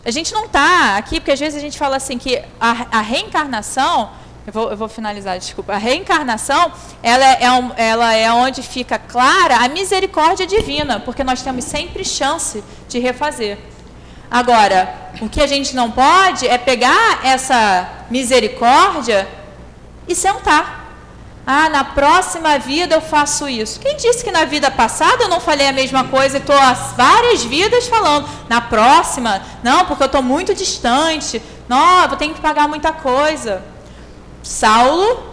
S2: A gente não está aqui, porque às vezes a gente fala assim que a, a reencarnação, eu vou, eu vou, finalizar, desculpa, a reencarnação, ela é, é um, ela é onde fica clara a misericórdia divina, porque nós temos sempre chance de refazer. Agora, o que a gente não pode é pegar essa misericórdia e sentar. Ah, na próxima vida eu faço isso. Quem disse que na vida passada eu não falei a mesma coisa e estou há várias vidas falando? Na próxima, não, porque eu estou muito distante. Não, eu tenho que pagar muita coisa. Saulo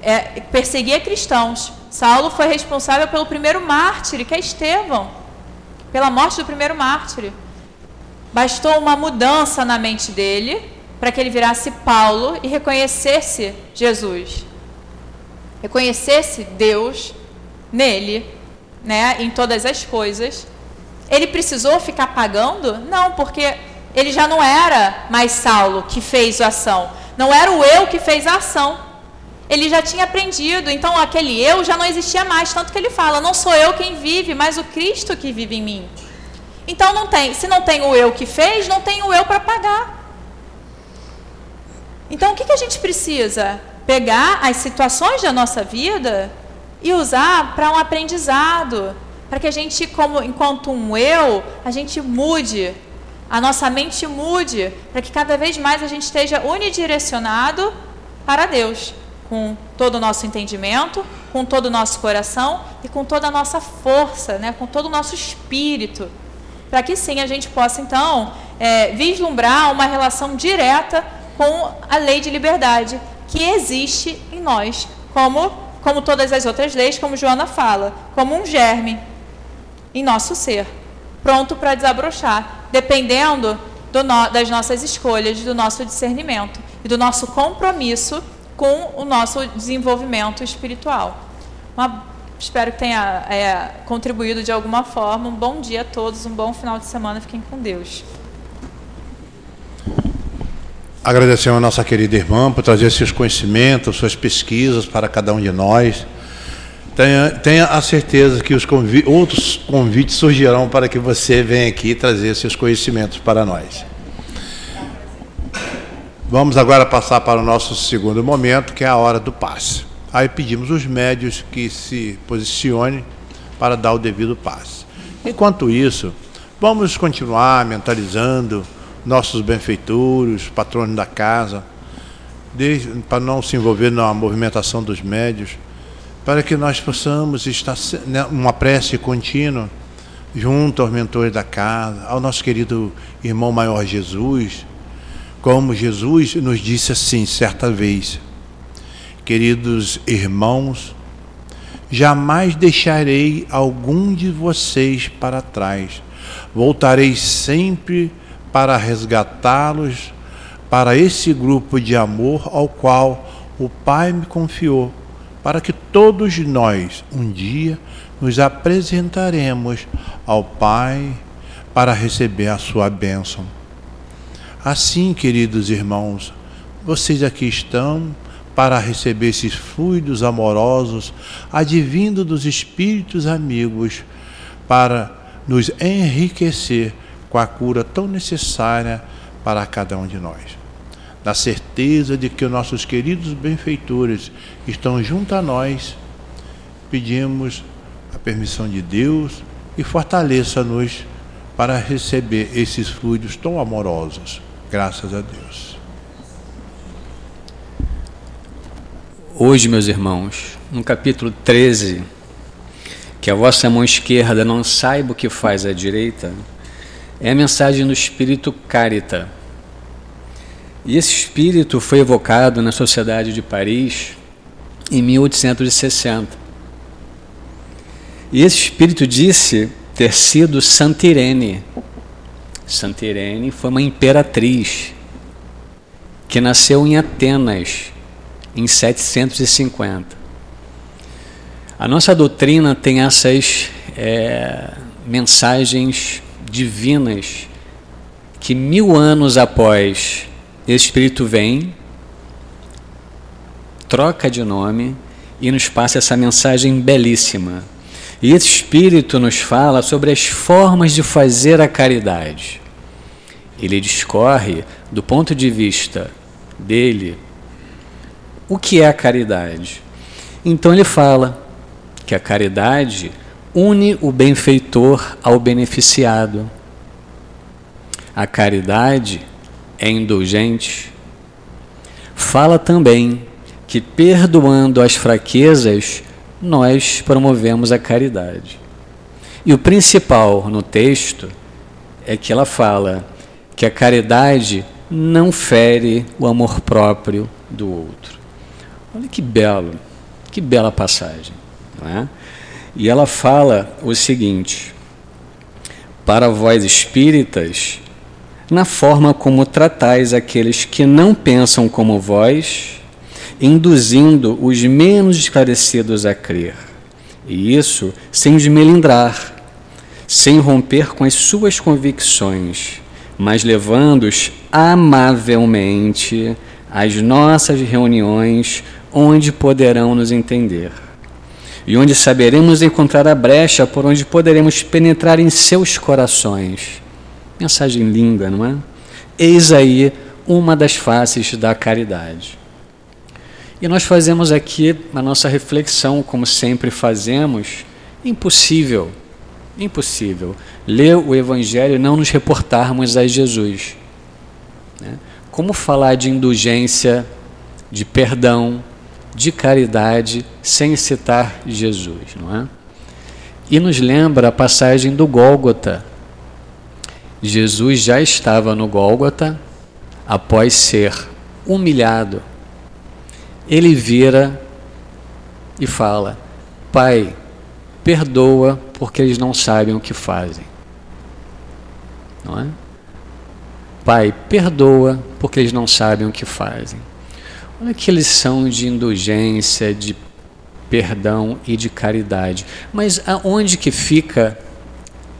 S2: é, perseguia cristãos. Saulo foi responsável pelo primeiro mártir, que é Estevão, pela morte do primeiro mártir. Bastou uma mudança na mente dele para que ele virasse Paulo e reconhecesse Jesus reconhecesse Deus nele, né, em todas as coisas. Ele precisou ficar pagando? Não, porque ele já não era mais Saulo que fez a ação. Não era o eu que fez a ação. Ele já tinha aprendido, então aquele eu já não existia mais, tanto que ele fala: "Não sou eu quem vive, mas o Cristo que vive em mim". Então não tem, se não tem o eu que fez, não tem o eu para pagar. Então o que, que a gente precisa? Pegar as situações da nossa vida e usar para um aprendizado, para que a gente, como enquanto um eu, a gente mude, a nossa mente mude, para que cada vez mais a gente esteja unidirecionado para Deus. com todo o nosso entendimento, com todo o nosso coração e com toda a nossa força, né, com todo o nosso espírito, para que sim a gente possa então é, vislumbrar uma relação direta com a lei de liberdade que existe em nós, como, como todas as outras leis, como Joana fala, como um germe em nosso ser, pronto para desabrochar, dependendo no, das nossas escolhas, do nosso discernimento e do nosso compromisso com o nosso desenvolvimento espiritual. Uma, espero que tenha é, contribuído de alguma forma. Um bom dia a todos, um bom final de semana. Fiquem com Deus.
S1: Agradecemos a nossa querida irmã por trazer seus conhecimentos, suas pesquisas para cada um de nós. Tenha, tenha a certeza que convi outros convites surgirão para que você venha aqui trazer seus conhecimentos para nós. Vamos agora passar para o nosso segundo momento, que é a hora do passe. Aí pedimos os médios que se posicionem para dar o devido passe. Enquanto isso, vamos continuar mentalizando nossos benfeitores, patronos da casa, para não se envolver na movimentação dos médios, para que nós possamos estar numa né, prece contínua junto aos mentores da casa, ao nosso querido irmão maior Jesus, como Jesus nos disse assim certa vez: Queridos irmãos, jamais deixarei algum de vocês para trás, voltarei sempre para resgatá-los para esse grupo de amor ao qual o Pai me confiou, para que todos nós um dia nos apresentaremos ao Pai para receber a sua bênção. Assim, queridos irmãos, vocês aqui estão para receber esses fluidos amorosos advindo dos espíritos amigos para nos enriquecer com a cura tão necessária para cada um de nós. Na certeza de que os nossos queridos benfeitores estão junto a nós, pedimos a permissão de Deus e fortaleça-nos para receber esses fluidos tão amorosos. Graças a Deus.
S3: Hoje, meus irmãos, no capítulo 13, que a vossa mão esquerda não saiba o que faz a direita, é a mensagem do espírito Carita. E esse espírito foi evocado na Sociedade de Paris em 1860. E esse espírito disse ter sido Santirene. Santirene foi uma imperatriz que nasceu em Atenas em 750. A nossa doutrina tem essas é, mensagens divinas que mil anos após esse Espírito vem, troca de nome e nos passa essa mensagem belíssima. E esse Espírito nos fala sobre as formas de fazer a caridade. Ele discorre do ponto de vista dele o que é a caridade. Então ele fala que a caridade une o benfeitor ao beneficiado. A caridade é indulgente. Fala também que, perdoando as fraquezas, nós promovemos a caridade. E o principal no texto é que ela fala que a caridade não fere o amor próprio do outro. Olha que belo, que bela passagem. Não é? E ela fala o seguinte: Para vós espíritas, na forma como tratais aqueles que não pensam como vós, induzindo os menos esclarecidos a crer. E isso sem desmelindrar, sem romper com as suas convicções, mas levando-os amavelmente às nossas reuniões, onde poderão nos entender e onde saberemos encontrar a brecha por onde poderemos penetrar em seus corações. Mensagem linda, não é? Eis aí uma das faces da caridade. E nós fazemos aqui a nossa reflexão, como sempre fazemos, impossível, impossível, ler o Evangelho e não nos reportarmos a Jesus. Né? Como falar de indulgência, de perdão, de caridade sem citar Jesus, não é? E nos lembra a passagem do Gólgota. Jesus já estava no Gólgota após ser humilhado. Ele vira e fala: Pai, perdoa porque eles não sabem o que fazem. Não é? Pai, perdoa porque eles não sabem o que fazem. Olha que lição de indulgência, de perdão e de caridade. Mas aonde que fica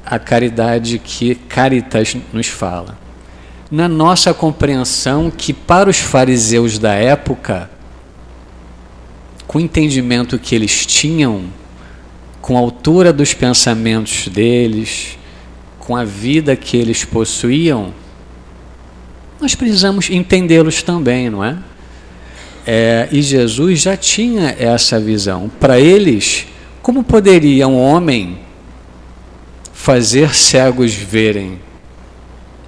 S3: a caridade que Caritas nos fala? Na nossa compreensão que para os fariseus da época, com o entendimento que eles tinham, com a altura dos pensamentos deles, com a vida que eles possuíam, nós precisamos entendê-los também, não é? É, e Jesus já tinha essa visão. Para eles, como poderia um homem fazer cegos verem?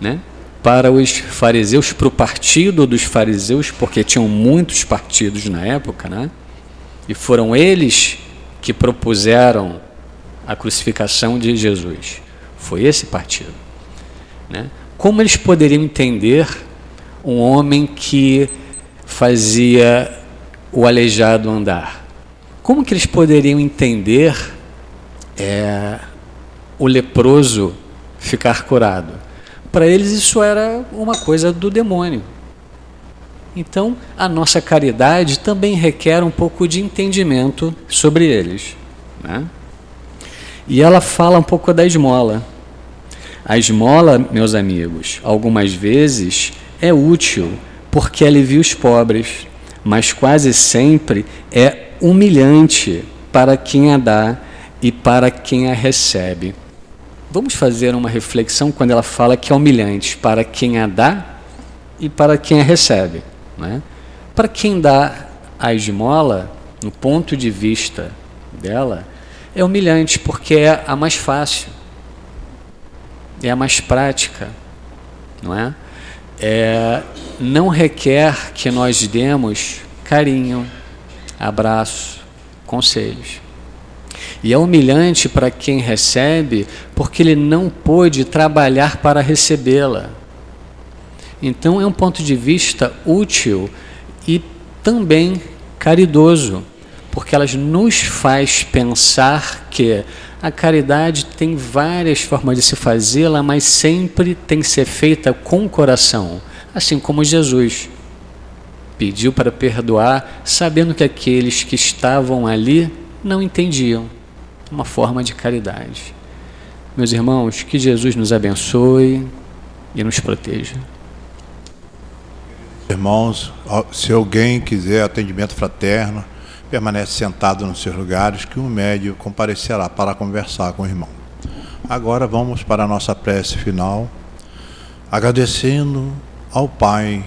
S3: Né? Para os fariseus, para o partido dos fariseus, porque tinham muitos partidos na época, né? e foram eles que propuseram a crucificação de Jesus. Foi esse partido. Né? Como eles poderiam entender um homem que fazia o aleijado andar. Como que eles poderiam entender é, o leproso ficar curado? Para eles isso era uma coisa do demônio. Então, a nossa caridade também requer um pouco de entendimento sobre eles. Né? E ela fala um pouco da esmola. A esmola, meus amigos, algumas vezes é útil porque alivia os pobres, mas quase sempre é humilhante para quem a dá e para quem a recebe. Vamos fazer uma reflexão quando ela fala que é humilhante para quem a dá e para quem a recebe. Né? Para quem dá a esmola, no ponto de vista dela, é humilhante porque é a mais fácil, é a mais prática, não é? É, não requer que nós demos carinho, abraço, conselhos. E é humilhante para quem recebe, porque ele não pôde trabalhar para recebê-la. Então é um ponto de vista útil e também caridoso, porque elas nos faz pensar que a caridade tem várias formas de se fazê-la, mas sempre tem que ser feita com o coração, assim como Jesus pediu para perdoar, sabendo que aqueles que estavam ali não entendiam. Uma forma de caridade. Meus irmãos, que Jesus nos abençoe e nos proteja.
S1: Irmãos, se alguém quiser atendimento fraterno, permanece sentado nos seus lugares, que um médio comparecerá para conversar com o irmão. Agora vamos para a nossa prece final, agradecendo ao Pai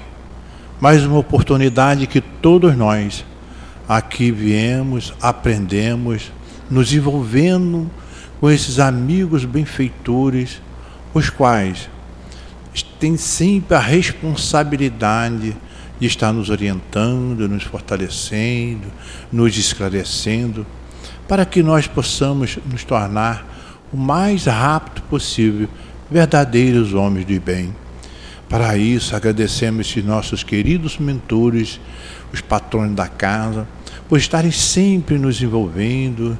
S1: mais uma oportunidade que todos nós aqui viemos, aprendemos, nos envolvendo com esses amigos benfeitores, os quais têm sempre a responsabilidade de estar nos orientando, nos fortalecendo, nos esclarecendo, para que nós possamos nos tornar o mais rápido possível verdadeiros homens de bem. Para isso, agradecemos esses nossos queridos mentores, os patrões da casa, por estarem sempre nos envolvendo,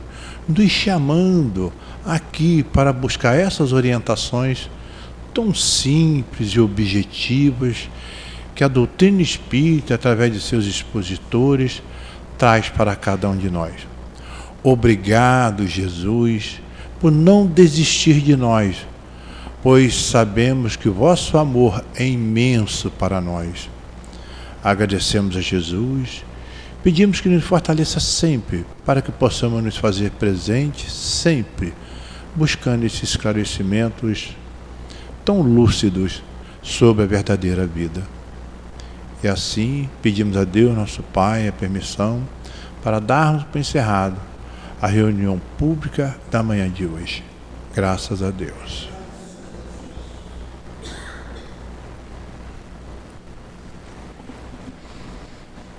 S1: nos chamando aqui para buscar essas orientações tão simples e objetivas que a doutrina espírita, através de seus expositores, traz para cada um de nós. Obrigado, Jesus, por não desistir de nós, pois sabemos que o vosso amor é imenso para nós. Agradecemos a Jesus, pedimos que nos fortaleça sempre, para que possamos nos fazer presentes sempre, buscando esses esclarecimentos tão lúcidos sobre a verdadeira vida. E assim pedimos a Deus, nosso Pai, a permissão para darmos por encerrado a reunião pública da manhã de hoje. Graças a Deus.